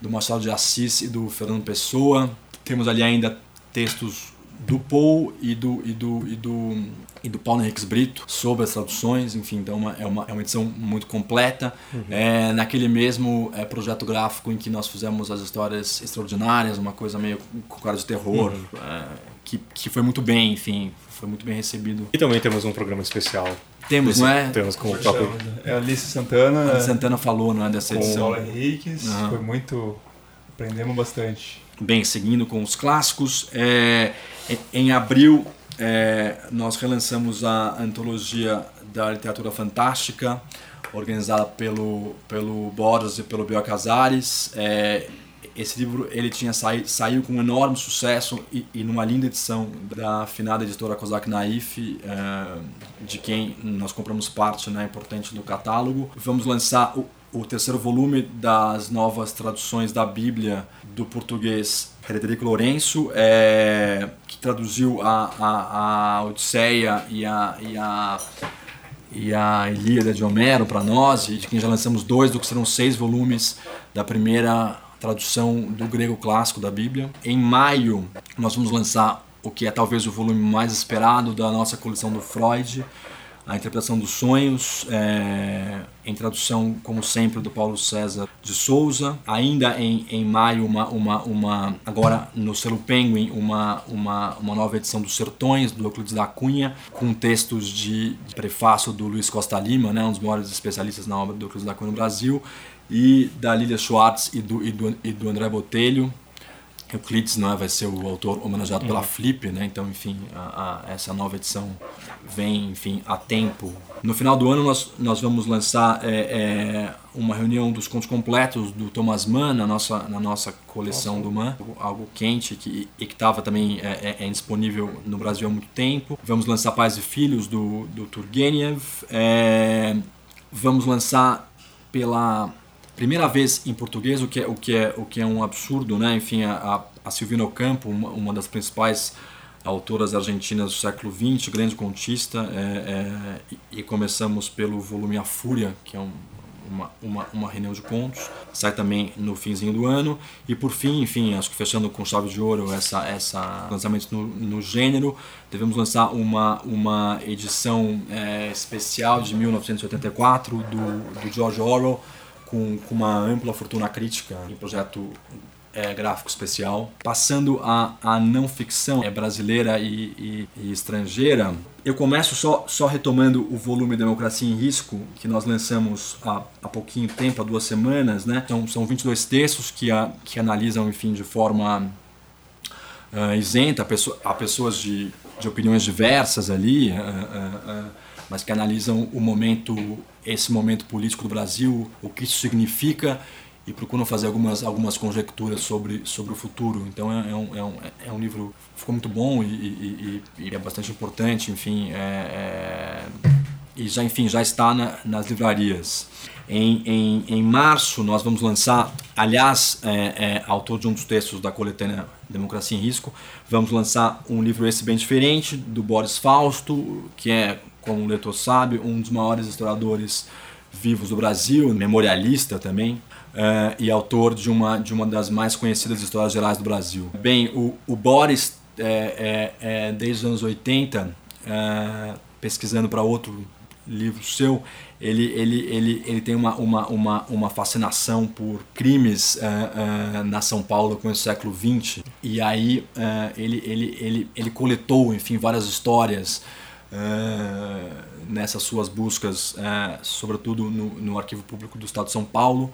Speaker 5: do Marcelo de Assis e do Fernando Pessoa. Temos ali ainda textos do Paul e do, e do, e do, e do Paulo Henriques Brito sobre as traduções, enfim, então uma, é, uma, é uma edição muito completa. Uhum. É, naquele mesmo é, projeto gráfico em que nós fizemos as histórias extraordinárias, uma coisa meio com cara de terror, uhum. é, que, que foi muito bem, enfim, foi muito bem recebido.
Speaker 2: E também temos um programa especial.
Speaker 5: Temos, Esse, não é?
Speaker 2: Temos com o próprio...
Speaker 4: É a Alice Santana.
Speaker 5: A Santana falou, não é, dessa edição.
Speaker 4: Com o Paulo Henriques, uhum. foi muito... aprendemos bastante.
Speaker 5: Bem, seguindo com os clássicos, é, em abril é, nós relançamos a antologia da literatura fantástica, organizada pelo, pelo Borges e pelo Bel Casares. É, esse livro ele tinha saído, saiu com um enorme sucesso e, e numa linda edição da afinada editora Kozak Naif, é, de quem nós compramos parte né, importante do catálogo. Vamos lançar o, o terceiro volume das novas traduções da Bíblia do português Frederico Lourenço, é, que traduziu a, a, a Odisseia e a, e a, e a Ilíada de Homero para nós, e de quem já lançamos dois do que serão seis volumes da primeira tradução do grego clássico da Bíblia. Em maio, nós vamos lançar o que é talvez o volume mais esperado da nossa coleção do Freud, a interpretação dos sonhos, é, em tradução, como sempre, do Paulo César de Souza. Ainda em, em maio, uma, uma, uma, agora no selo Penguin, uma, uma, uma nova edição dos Sertões, do Euclides da Cunha, com textos de, de prefácio do Luiz Costa Lima, né, um dos maiores especialistas na obra do Euclides da Cunha no Brasil, e da Lilia Schwartz e do, e do, e do André Botelho. Euclides não é, vai ser o autor homenageado pela uhum. Flip, né? Então, enfim, a, a, essa nova edição vem, enfim, a tempo. No final do ano nós, nós vamos lançar é, é, uma reunião dos contos completos do Thomas Mann na nossa, na nossa coleção nossa. do Mann, algo quente que, e que estava também é, é, é, disponível no Brasil há muito tempo. Vamos lançar Pais e Filhos do, do Turgenev. É, vamos lançar pela primeira vez em português, o que é, o que é, o que é um absurdo, né? Enfim, a, a Silvina Ocampo, uma, uma das principais autoras argentinas do século XX, grande contista, é, é, e começamos pelo volume A Fúria, que é um, uma, uma, uma reunião de contos, sai também no finzinho do ano, e por fim, enfim, acho que fechando com chave de ouro essa, essa lançamento no, no gênero, devemos lançar uma, uma edição é, especial de 1984 do, do George Orwell, com, com uma ampla fortuna crítica em projeto é, gráfico especial. Passando a, a não ficção é, brasileira e, e, e, estrangeira, eu começo só, só retomando o volume Democracia em Risco, que nós lançamos há, há pouquinho tempo, há duas semanas. Né? São, são 22 textos que, a, que analisam enfim, de forma uh, isenta a, a pessoas de, de opiniões diversas ali. Uh, uh, mas que analisam o momento, esse momento político do Brasil, o que isso significa e procuram fazer algumas, algumas conjecturas sobre, sobre o futuro. Então é, é, um, é, um, é um livro ficou muito bom e, e, e, é bastante importante, enfim, é, é, e já enfim já está na, nas livrarias. Em, em, em março nós vamos lançar, aliás, é, é, autor de um dos textos da coletânea Democracia em Risco, vamos lançar um livro esse bem diferente do Boris Fausto, que é como o leitor sabe, um dos maiores historiadores vivos do Brasil, memorialista também, uh, e autor de uma, de uma das mais conhecidas histórias gerais do Brasil. Bem, o, o Boris, é, é, é, desde os anos 80, uh, pesquisando para outro livro seu, ele, ele, ele, ele tem uma, uma, uma, uma fascinação por crimes uh, uh, na São Paulo com o século XX. E aí uh, ele, ele, ele, ele coletou, enfim, várias histórias uh, nessas suas buscas, é, sobretudo no, no, Arquivo Público do Estado de São Paulo,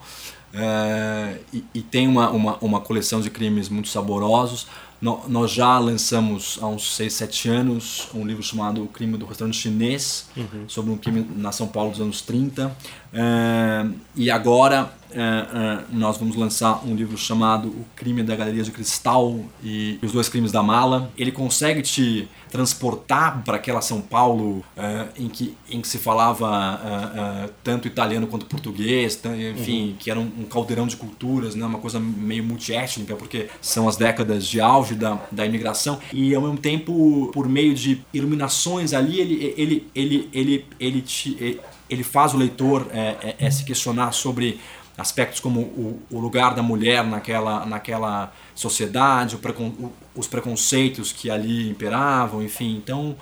Speaker 5: é, e, e, tem uma, uma, uma, coleção de crimes muito saborosos. No, nós já lançamos há uns 6, 7 anos um livro chamado O Crime do Restaurante Chinês, uhum. sobre um crime na São Paulo dos anos 30. É, e agora é, é, nós vamos lançar um livro chamado O Crime da Galeria de Cristal e Os Dois Crimes da Mala. Ele consegue te transportar para aquela São Paulo é, em, que, em que se falava tanto italiano quanto português, enfim, uhum. que era um, um, caldeirão de culturas, né, uma coisa meio multiétnica, porque são as décadas de auge da, da imigração. E ao mesmo tempo, por meio de iluminações ali, ele, ele, ele, ele, ele, te, ele faz o leitor é, é, é se questionar sobre aspectos como o, o, lugar da mulher naquela, naquela sociedade, precon, os preconceitos que ali imperavam, enfim. Então,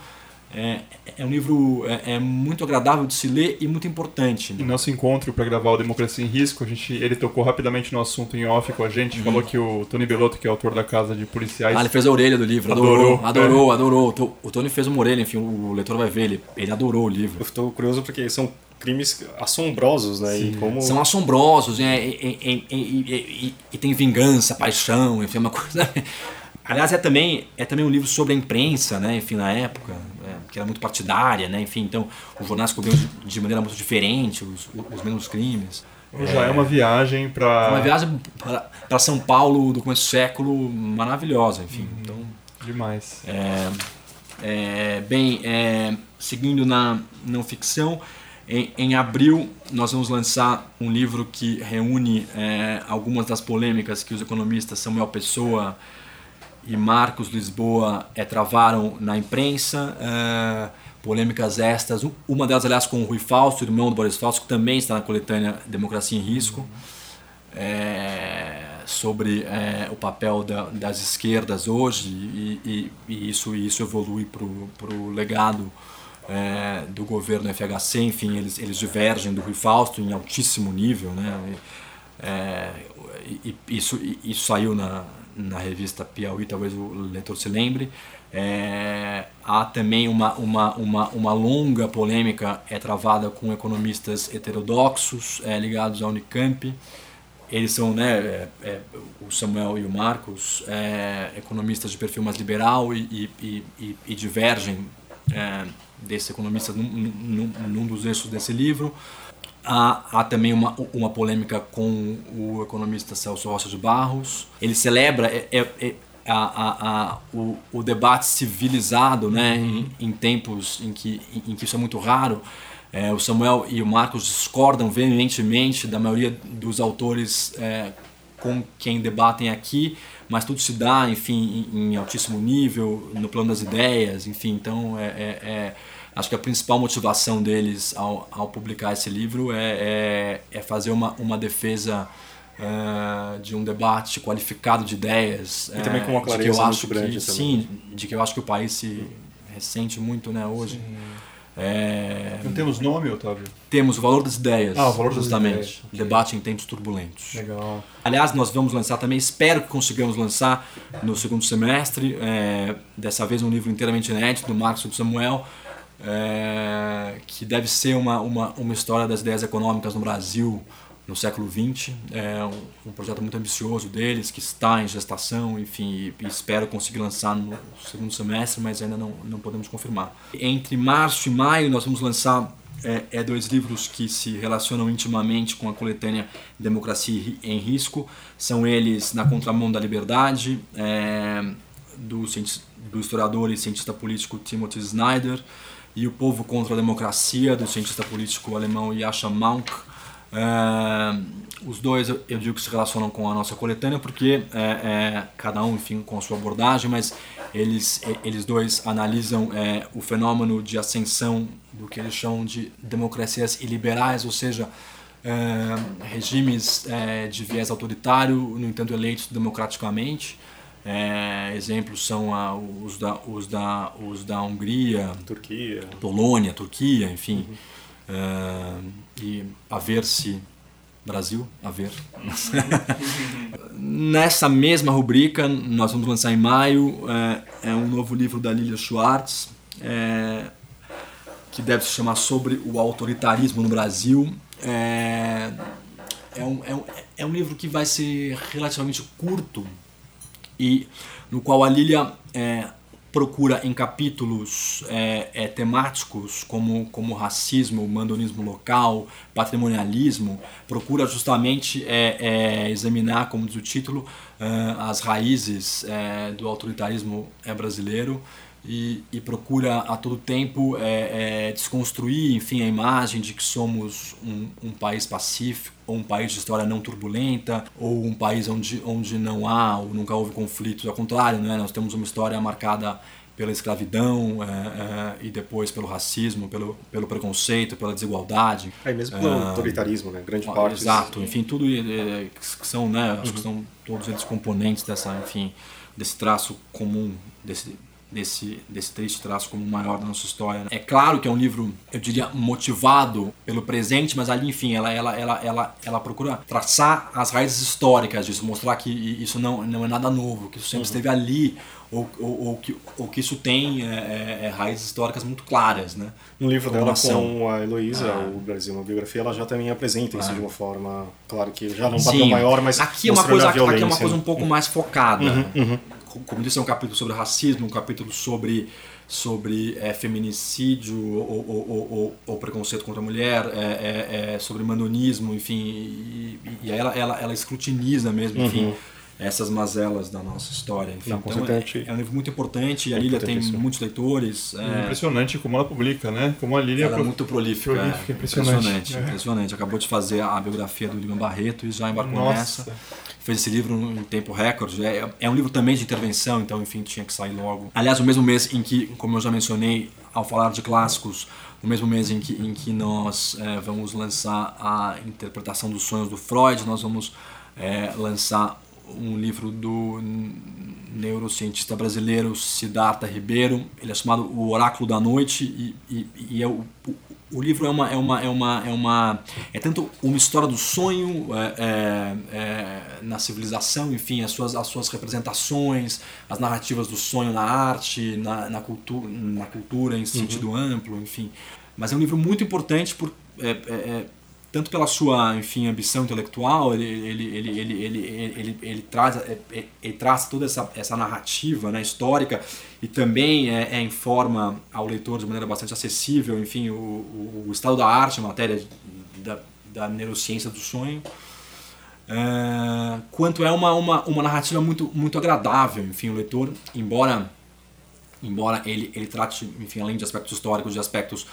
Speaker 5: é, é um livro é, é, muito agradável de se ler e muito importante.
Speaker 4: Né? Nosso encontro para gravar o Democracia em Risco, a gente, ele tocou rapidamente no assunto em off com a gente, uhum. falou que o Tony Belotto, que é autor da Casa de Policiais...
Speaker 5: Ah, ele fez a orelha do livro, adorou, adorou, adorou. É. adorou. O Tony fez uma orelha, enfim, o leitor vai ver, ele, ele adorou o livro.
Speaker 2: Eu estou curioso porque são crimes assombrosos, né?
Speaker 5: E como... São assombrosos, né? E, e, e, e, tem vingança, paixão, enfim, é uma coisa. Aliás, é também, é também um livro sobre a imprensa, né? Enfim, na época, é, que era muito partidária, né? Enfim, então os jornais cobriam de, de maneira muito diferente os, os mesmos crimes.
Speaker 4: Já é, é uma viagem para.
Speaker 5: Uma viagem para São Paulo do começo do século maravilhosa, enfim. Hum, então,
Speaker 4: demais.
Speaker 5: É, é, bem, é, seguindo na não ficção, em, em, abril, nós vamos lançar um livro que reúne é, algumas das polêmicas que os economistas Samuel Pessoa e Marcos Lisboa é, travaram na imprensa. É, polêmicas estas, uma delas, aliás, com o Rui Fausto, irmão do Boris Fausto, que também está na coletânea Democracia em Risco, é, sobre é, o papel da, das esquerdas hoje, e, e, e isso, isso evolui para o legado é, do governo FHC, enfim, eles, eles divergem do Rui Fausto em altíssimo nível, né? É, e, isso, isso saiu na, na revista Piauí, talvez o leitor se lembre. É, há também uma, uma, uma, uma longa polêmica é travada com economistas heterodoxos é, ligados à Unicamp. Eles são, né, é, é, o Samuel e o Marcos, é, economistas de perfil mais liberal e, e, e, e divergem é, desse economista num, num, num, dos eixos desse livro. Há, há, também uma, uma polêmica com o economista Celso Rocha de Barros. Ele celebra é, é, é a, a, a, o, o, debate civilizado né, em, em, tempos em que, em, em que isso é muito raro. É, o Samuel e o Marcos discordam veementemente da maioria dos autores é, com quem debatem aqui, mas tudo se dá, enfim, em, em altíssimo nível, no plano das ideias, enfim, então é, é, é acho que a principal motivação deles ao, ao publicar esse livro é, é, é fazer uma, uma defesa uh, de um debate qualificado de ideias.
Speaker 2: E também com uma clareza
Speaker 5: que eu
Speaker 2: acho muito grande.
Speaker 5: Que, sim, de que eu acho que o país se ressente muito né, hoje.
Speaker 4: É... Não temos nome, Otávio?
Speaker 5: Temos o valor das ideias.
Speaker 4: Ah, o valor justamente. das ideias.
Speaker 5: Debate em tempos turbulentos.
Speaker 4: Legal.
Speaker 5: Aliás, nós vamos lançar também, espero que consigamos lançar no segundo semestre, é, dessa vez um livro inteiramente inédito do Marcos do Samuel, é, que deve ser uma, uma, uma história das ideias econômicas no Brasil no século XX. É um, um, projeto muito ambicioso deles, que está em gestação, enfim, e, e espero conseguir lançar no segundo semestre, mas ainda não, não podemos confirmar. Entre março e maio, nós vamos lançar é, é, dois livros que se relacionam intimamente com a coletânea Democracia em Risco. São eles Na Contramão da Liberdade, é, do, do historiador e cientista político Timothy Snyder, e O Povo contra a Democracia, do cientista político alemão Yasha Maunk. Os dois eu, eu, digo que se relacionam com a nossa coletânea porque é, é, cada um enfim com a sua abordagem mas eles eles dois analisam é, o fenômeno de ascensão do que eles chamam de democracias iliberais ou seja é, regimes é, de viés autoritário no entanto eleitos democraticamente é, exemplos são a, os, da, os, da, os da Hungria,
Speaker 2: Turquia,
Speaker 5: Polônia, Turquia, enfim. Uhum. E a ver se Brasil, a ver. Nessa mesma rubrica, nós vamos lançar em maio é, é um novo livro da Lilia Schwartz, é, que deve se chamar Sobre o Autoritarismo no Brasil. É, é, um, é, um, é um livro que vai ser relativamente curto e no qual a Lilia é, procura em capítulos é, é, temáticos como, como racismo, mandonismo local, patrimonialismo, procura justamente é, é examinar, como diz o título, é, as raízes é, do autoritarismo brasileiro e, e, procura a todo tempo é, é, desconstruir, enfim, a imagem de que somos um, um, país pacífico, ou um país de história não turbulenta, ou um país onde, onde não há ou nunca houve conflitos. Ao contrário, né? nós temos uma história marcada pela escravidão é, é, e depois pelo racismo, pelo, pelo preconceito, pela desigualdade.
Speaker 2: Aí mesmo pelo é, autoritarismo, né? Grande parte.
Speaker 5: Exato, enfim, tudo é, que são, né? Acho que são todos eles componentes dessa, enfim, desse traço comum, desse desse, desse triste traço como o maior da nossa história. Né? É claro que é um livro, eu diria, motivado pelo presente, mas ali, enfim, ela, ela, ela, ela, ela procura traçar as raízes históricas disso, mostrar que isso não, não é nada novo, que isso sempre uhum. esteve ali, ou, ou, ou, que, ou que isso tem é, é, é raízes históricas muito claras. Né?
Speaker 2: No livro dela com a Heloísa, ah. o Brasil, uma biografia, ela já também apresenta isso ah. de uma forma, claro que já num papel maior, mas
Speaker 5: aqui é uma coisa aqui é uma coisa um pouco mais focada. Uhum, uhum como disse, é um capítulo sobre racismo, um capítulo sobre, sobre é, feminicídio ou, ou, ou, ou, preconceito contra a mulher, é, é, é sobre mandonismo, enfim, e, e ela, ela, ela escrutiniza mesmo, enfim. Uhum. Essas mazelas da nossa história. Enfim, Não, então é, é, um livro muito importante. a Lília tem muitos leitores.
Speaker 4: É impressionante como ela publica, né? Como a Lília
Speaker 5: ela é muito prolífica. prolífica impressionante. Impressionante, impressionante. Acabou de fazer a biografia do Lima Barreto e já embarcou nossa. nessa fez esse livro em tempo recorde. É, é um livro também de intervenção, então, enfim, tinha que sair logo. Aliás, o mesmo mês em que, como eu já mencionei ao falar de clássicos, no mesmo mês em que, em que nós é, vamos lançar a interpretação dos sonhos do Freud, nós vamos é, lançar um livro do neurocientista brasileiro Siddhartha Ribeiro. Ele é chamado O Oráculo da Noite e, e, e é o, o livro é uma é uma é uma é uma é tanto uma história do sonho é, é, é, na civilização enfim as suas as suas representações as narrativas do sonho na arte na, na cultura na cultura em sentido uhum. amplo enfim mas é um livro muito importante por é, é, é tanto pela sua enfim ambição intelectual ele ele ele ele ele, ele, ele, traz é, é, ele traz toda essa, essa narrativa né, histórica e também é, é, informa ao leitor de maneira bastante acessível enfim o, o, o estado da arte a matéria da, da neurociência do sonho. É, quanto é uma, uma, uma narrativa muito muito agradável enfim o leitor embora embora ele ele trate enfim além de aspectos históricos de aspectos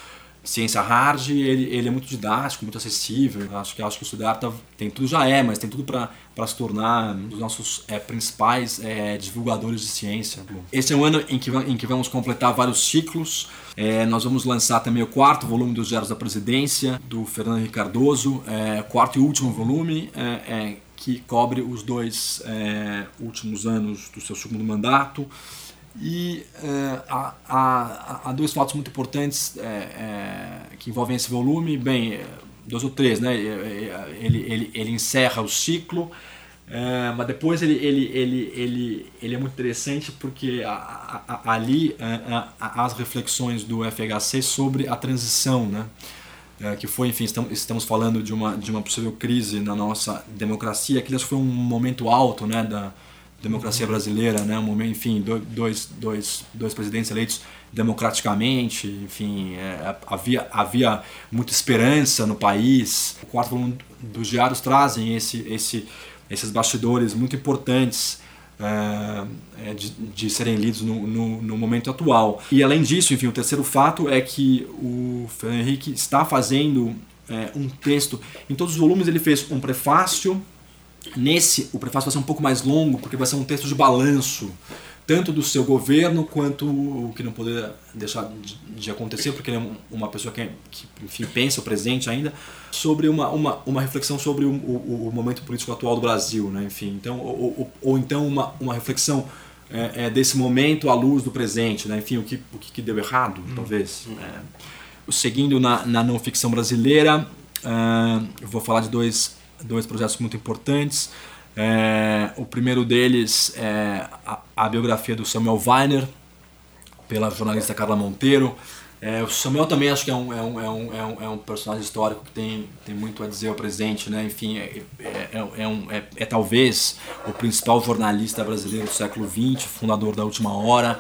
Speaker 5: ciência hard, ele, ele é muito didático, muito acessível. Acho que acho que o Siddhartha tem tudo já é, mas tem tudo para se tornar um dos nossos é, principais é, divulgadores de ciência. Esse é um ano em que, em que vamos completar vários ciclos. É, nós vamos lançar também o quarto volume dos Diários da Presidência, do Fernando Henrique Cardoso, é, quarto e último volume, é, é, que cobre os dois últimos anos do seu segundo mandato. E é, há, há, há, dois fatos muito importantes é, é, que envolvem esse volume. Bem, dois ou três, né? Ele, ele, ele encerra o ciclo, é, mas depois ele, ele, ele, ele, ele é muito interessante porque ali há as reflexões do FHC sobre a transição, né? que foi, enfim, estamos falando de uma, de uma possível crise na nossa democracia, que foi um momento alto né, da, democracia brasileira, né? Um momento, enfim, dois, dois, dois presidentes eleitos democraticamente, enfim, é, havia, havia muita esperança no país. O quarto volume dos diários trazem esse, esse, esses bastidores muito importantes é, é, de, de, serem lidos no, no, no, momento atual. E além disso, enfim, o terceiro fato é que o Fernando Henrique está fazendo é, um texto. Em todos os volumes ele fez um prefácio Nesse, o prefácio vai ser um pouco mais longo, porque vai ser um texto de balanço, tanto do seu governo quanto o que não poderia deixar de, acontecer, porque ele é uma pessoa que, que enfim, pensa o presente ainda, sobre uma, uma, uma reflexão sobre o, o, o momento político atual do Brasil, né? enfim, então, ou, ou, ou então uma, uma reflexão é, é, desse momento à luz do presente, né? enfim, o que, o que deu errado, hum. talvez. É. Seguindo na, na não ficção brasileira, uh, eu vou falar de dois dois projetos muito importantes. É, o primeiro deles é a, a, biografia do Samuel Weiner, pela jornalista Carla Monteiro. É, o Samuel também acho que é um, é um, é um, é um, é personagem histórico que tem, tem muito a dizer ao presente, né? Enfim, é, é, é, é um, é, é, talvez o principal jornalista brasileiro do século XX, fundador da Última Hora,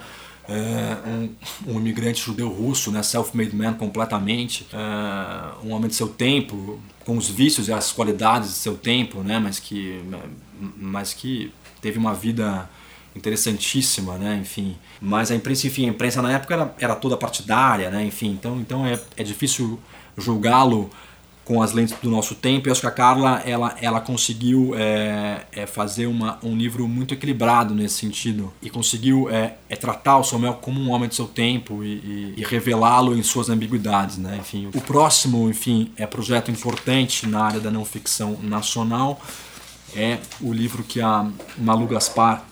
Speaker 5: é, um, um, imigrante judeu-russo, né? Self-made man completamente, é, um homem de seu tempo, com os vícios e as qualidades de seu tempo, né? Mas que, mas que teve uma vida interessantíssima, né? Enfim, mas a imprensa, enfim, a imprensa na época era, era toda partidária, né? Enfim, então, então é, é difícil julgá-lo com as lentes do nosso tempo. Eu acho que a Carla ela, ela conseguiu é, é fazer uma, um livro muito equilibrado nesse sentido e conseguiu é, é tratar o Samuel como um homem de seu tempo e, e, e revelá-lo em suas ambiguidades, né? Enfim, o próximo, enfim, é projeto importante na área da não ficção nacional é o livro que a Malu Gaspar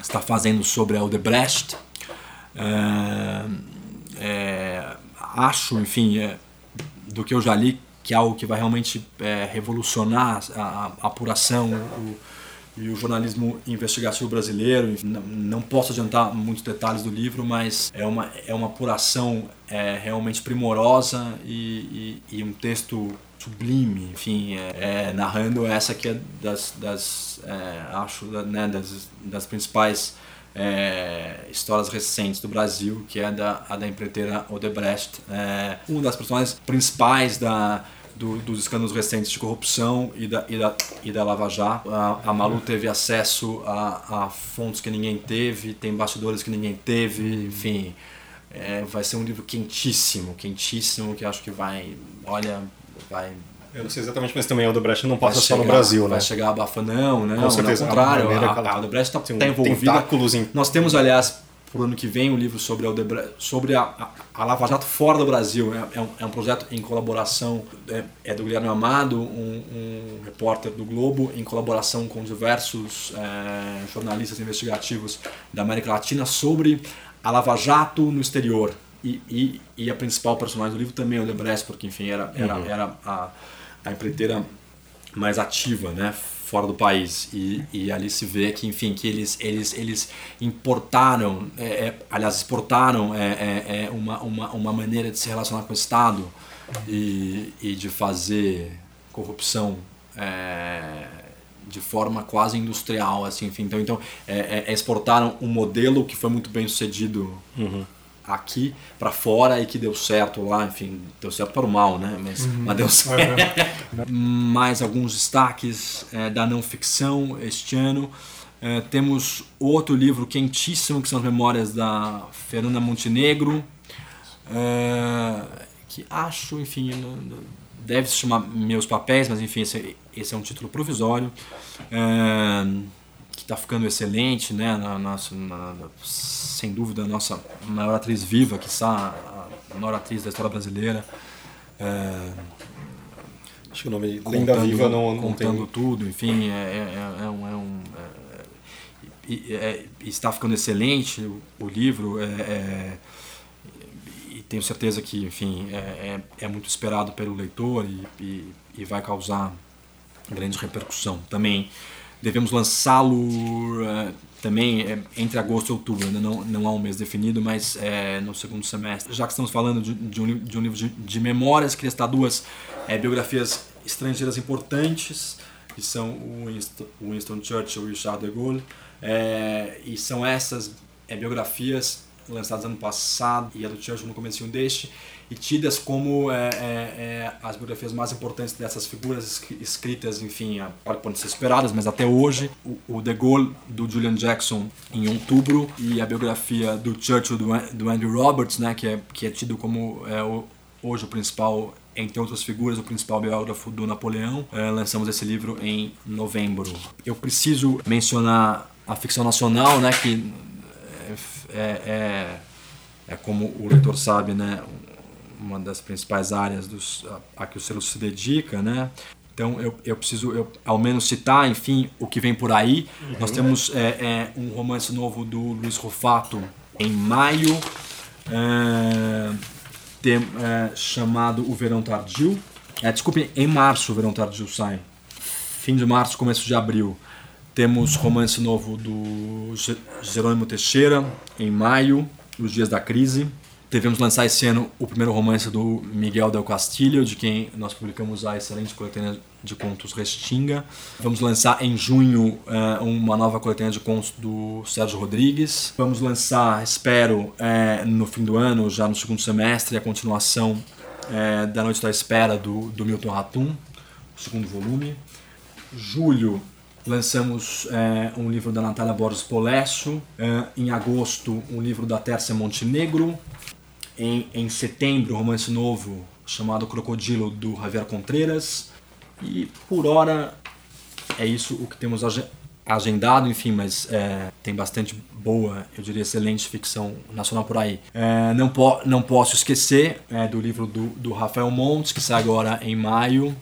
Speaker 5: está fazendo sobre a Odebrecht. É, é, acho, enfim, do que eu já li, que é algo que vai realmente é, revolucionar a, a apuração o, e o jornalismo investigativo brasileiro. Não, não, posso adiantar muitos detalhes do livro, mas é uma, é uma apuração é, realmente primorosa e, e, e um texto sublime, enfim, é, é, narrando essa que é das, das é, acho, né, das, das principais é, histórias recentes do Brasil, que é da, a da empreiteira Odebrecht, é, uma das personagens principais da, do, dos escândalos recentes de corrupção e da, e da, e da Lava Jato. A, a Malu teve acesso a, a fontes que ninguém teve, tem bastidores que ninguém teve, enfim. É, vai ser um livro quentíssimo, quentíssimo, que acho que vai, olha, vai
Speaker 2: eu não sei exatamente, mas também a Odebrecht não passa só no Brasil, né?
Speaker 5: Vai chegar abafa, não, né?
Speaker 2: Com certeza.
Speaker 5: Ao contrário, a, a, a Odebrecht está tá envolvida.
Speaker 2: Em...
Speaker 5: Nós temos, aliás, pro ano que vem, um livro sobre a, Odebrecht, sobre a, a, a Lava Jato fora do Brasil. É, é, um, é um projeto em colaboração, é, é do Guilherme Amado, um, um, repórter do Globo, em colaboração com diversos é, jornalistas investigativos da América Latina, sobre a Lava Jato no exterior. E, e, e, a principal personagem do livro também é o Odebrecht, porque enfim era, era, uhum. era a, a empreiteira mais ativa, né, fora do país. E, e ali se vê que enfim que eles eles eles importaram, é, é, aliás exportaram é, é, é, uma, uma uma maneira de se relacionar com o Estado e, e de fazer corrupção é, de forma quase industrial assim enfim. Então então exportaram um modelo que foi muito bem sucedido uhum aqui para fora e que deu certo lá, enfim, deu certo para o mal, né? Mas, uhum. mas deu certo. Mais alguns destaques é, da não ficção este ano. É, temos outro livro quentíssimo que são as memórias da Fernanda Montenegro, é, que acho, enfim, deve se chamar Meus Papéis, mas enfim, esse, esse é um título provisório. É, está ficando excelente, né? Na, na, na, sem dúvida, a nossa maior atriz viva, que está a maior atriz da história brasileira. É,
Speaker 2: Acho que o nome contando, Lenda Viva não,
Speaker 5: não contando tem... tudo, enfim, é, é, é, é um, é um é, é, está ficando excelente o, o livro e tenho certeza que, enfim, é, é, muito esperado pelo leitor e, e, e vai causar grande repercussão. Também devemos lançá-lo uh, também é, entre agosto e outubro, ainda não, não há um mês definido, mas é, no segundo semestre. Já que estamos falando de, de, um, de um, livro de, de, memórias, queria citar duas é, biografias estrangeiras importantes, que são o Winston, Winston Churchill e o Charles de Gaulle, e são essas biografias lançadas ano passado e a do Churchill no começo deste, e tidas como é, é, é, as biografias mais importantes dessas figuras escritas, enfim, podem ser esperadas, mas até hoje, o, o De Gaulle do Julian Jackson em outubro e a biografia do Churchill do, do Andrew Roberts, né, que é que é tido como é, o, hoje o principal entre outras figuras, o principal biógrafo do Napoleão. É, lançamos esse livro em novembro. Eu preciso mencionar a ficção nacional, né, que é, é, é como o leitor sabe, né, uma das principais áreas dos, a, a que o selo se dedica, né? Então eu, eu preciso eu, ao menos citar, enfim, o que vem por aí. Uhum. Nós temos é, é, um romance novo do Luiz Rufato em maio, é, tem, é, chamado O Verão Tardio. É, desculpe, em março o Verão Tardio sai. Fim de março, começo de abril. Temos romance novo do Jerônimo Teixeira em maio, Os Dias da Crise. Devemos lançar esse ano o primeiro romance do Miguel Del Castillo, de quem nós publicamos a excelente coletânea de contos Restinga. Vamos lançar em junho uh, uma nova coletânea de contos do Sérgio Rodrigues. Vamos lançar, espero, uh, no fim do ano, já no segundo semestre, a continuação uh, da Noite da Espera do, Milton Ratum, o segundo volume. Julho lançamos um livro da Natália Borges Polesso. em agosto, um livro da Tércia Montenegro. Em, em setembro, um romance novo chamado Crocodilo do Javier Contreras. E por hora é isso o que temos agendado, enfim, mas é, tem bastante boa, eu diria excelente ficção nacional por aí. É, não, po não posso esquecer é, do livro do, do Rafael Montes, que sai agora em maio.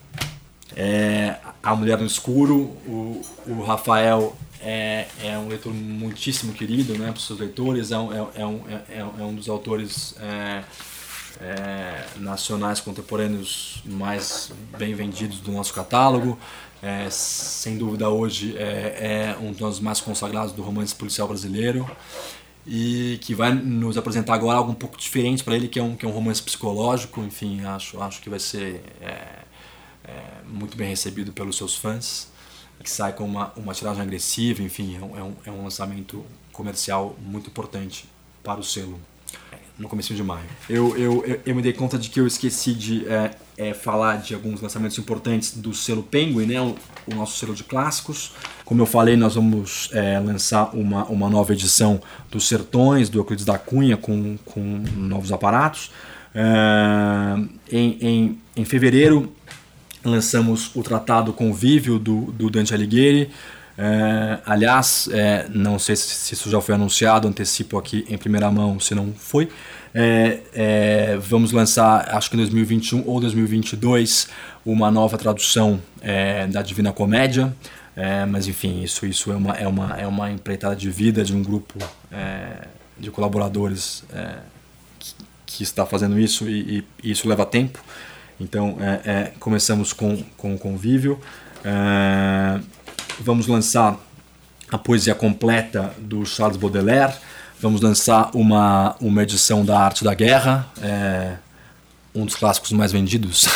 Speaker 5: É, a Mulher no Escuro. O, o Rafael é, é um leitor muitíssimo querido né, para os seus leitores, é um, é, é um, é, é um dos autores é, nacionais contemporâneos mais bem vendidos do nosso catálogo. É, sem dúvida hoje é, é, um dos mais consagrados do romance policial brasileiro e que vai nos apresentar agora algo um pouco diferente para ele que é um que é um romance psicológico enfim acho acho que vai ser é, é, muito bem recebido pelos seus fãs que sai com uma uma tiragem agressiva enfim é um, é um, é lançamento comercial muito importante para o selo no começo de maio. Eu, eu, eu, eu, me dei conta de que eu esqueci de é, é, falar de alguns lançamentos importantes do selo Penguin, né, o, o nosso selo de clássicos. Como eu falei, nós vamos é, lançar uma, uma nova edição dos Sertões, do Euclides da Cunha, com, com novos aparatos. É, em, em, em fevereiro, lançamos o Tratado Convívio do, do Dante Alighieri. É, aliás, é, não sei se isso já foi anunciado, antecipo aqui em primeira mão, se não foi. É, é vamos lançar, acho que em 2021 ou 2022, uma nova tradução é, da Divina Comédia. É, mas enfim, isso, isso é, uma, é, uma, é uma empreitada de vida de um grupo de colaboradores que, que, está fazendo isso e, e, isso leva tempo. Então, começamos com, com o convívio. Vamos lançar a poesia completa do Charles Baudelaire. Vamos lançar uma, uma edição da Arte da Guerra, é, um dos clássicos mais vendidos.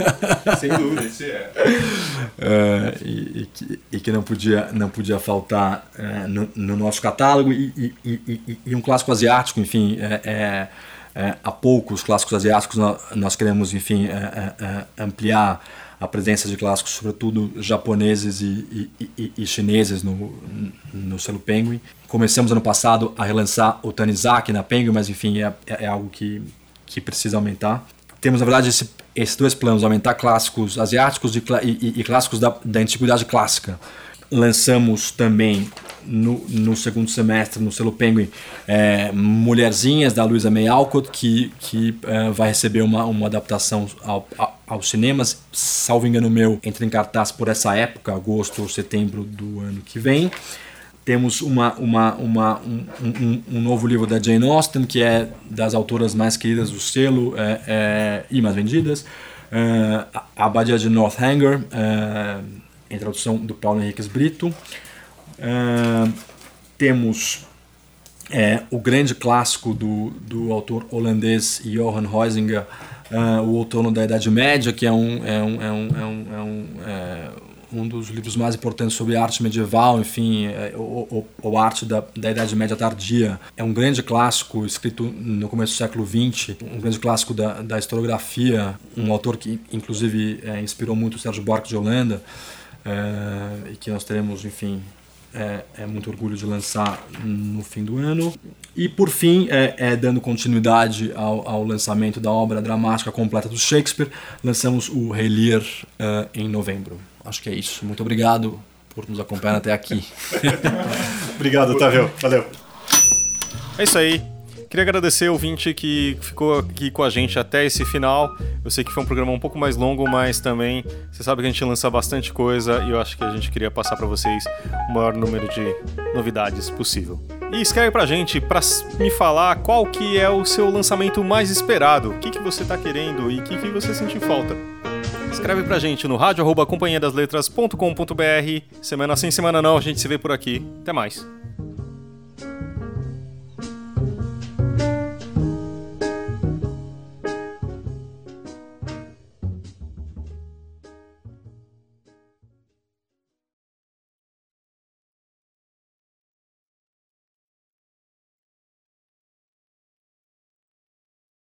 Speaker 4: Sem dúvida, esse é.
Speaker 5: é e, e, que, e, que, não podia, não podia faltar é, no, no, nosso catálogo. E, e, um clássico asiático, enfim, é, é, é há poucos clássicos asiáticos nós, queremos, enfim, é, ampliar a presença de clássicos, sobretudo japoneses e, e, e, chineses no, no selo Penguin. Começamos ano passado a relançar o Tanizaki na Penguin, mas enfim, é, é algo que, que precisa aumentar. Temos, na verdade, esse, esses dois planos, aumentar clássicos asiáticos e, e, clássicos da, da antiguidade clássica. Lançamos também no, no, segundo semestre no selo Penguin é, Mulherzinhas da Luisa May Alcott que, que é, vai receber uma, uma adaptação ao, ao, aos cinemas. Salvo engano meu entra em cartaz por essa época agosto ou setembro do ano que vem. Temos uma, uma, uma, um, um, um, novo livro da Jane Austen que é das autoras mais queridas do selo é, é e mais vendidas. É, a Abadia de Northanger é, em tradução do Paulo Henriques Brito Uh, temos é, o grande clássico do, do autor holandês Johan Huizinga, uh, O Outono da Idade Média, que é um, é um, é um, é um, é um, é um dos livros mais importantes sobre arte medieval, enfim, é, ou, arte da, da Idade Média tardia. É um grande clássico, escrito no começo do século XX, um grande clássico da, da historiografia, um autor que inclusive é, inspirou muito o Sérgio Buarque de Holanda, é, e que nós teremos, enfim, é, é, muito orgulho de lançar no fim do ano. E por fim, é, é dando continuidade ao, ao, lançamento da obra dramática completa do Shakespeare, lançamos o Rei Lear uh, em novembro. Acho que é isso. Muito obrigado por nos acompanhar até aqui.
Speaker 2: obrigado, Otávio. Valeu. É isso aí. Queria agradecer o ouvinte que ficou aqui com a gente até esse final. Eu sei que foi um programa um pouco mais longo, mas também você sabe que a gente lança bastante coisa e eu acho que a gente queria passar para vocês o maior número de novidades possível. E escreve pra gente para me falar qual que é o seu lançamento mais esperado, o que, que você tá querendo e o que, que você sentiu falta. Escreve pra gente no rádio das letras.com.br. Semana sim, semana não, a gente se vê por aqui. Até mais.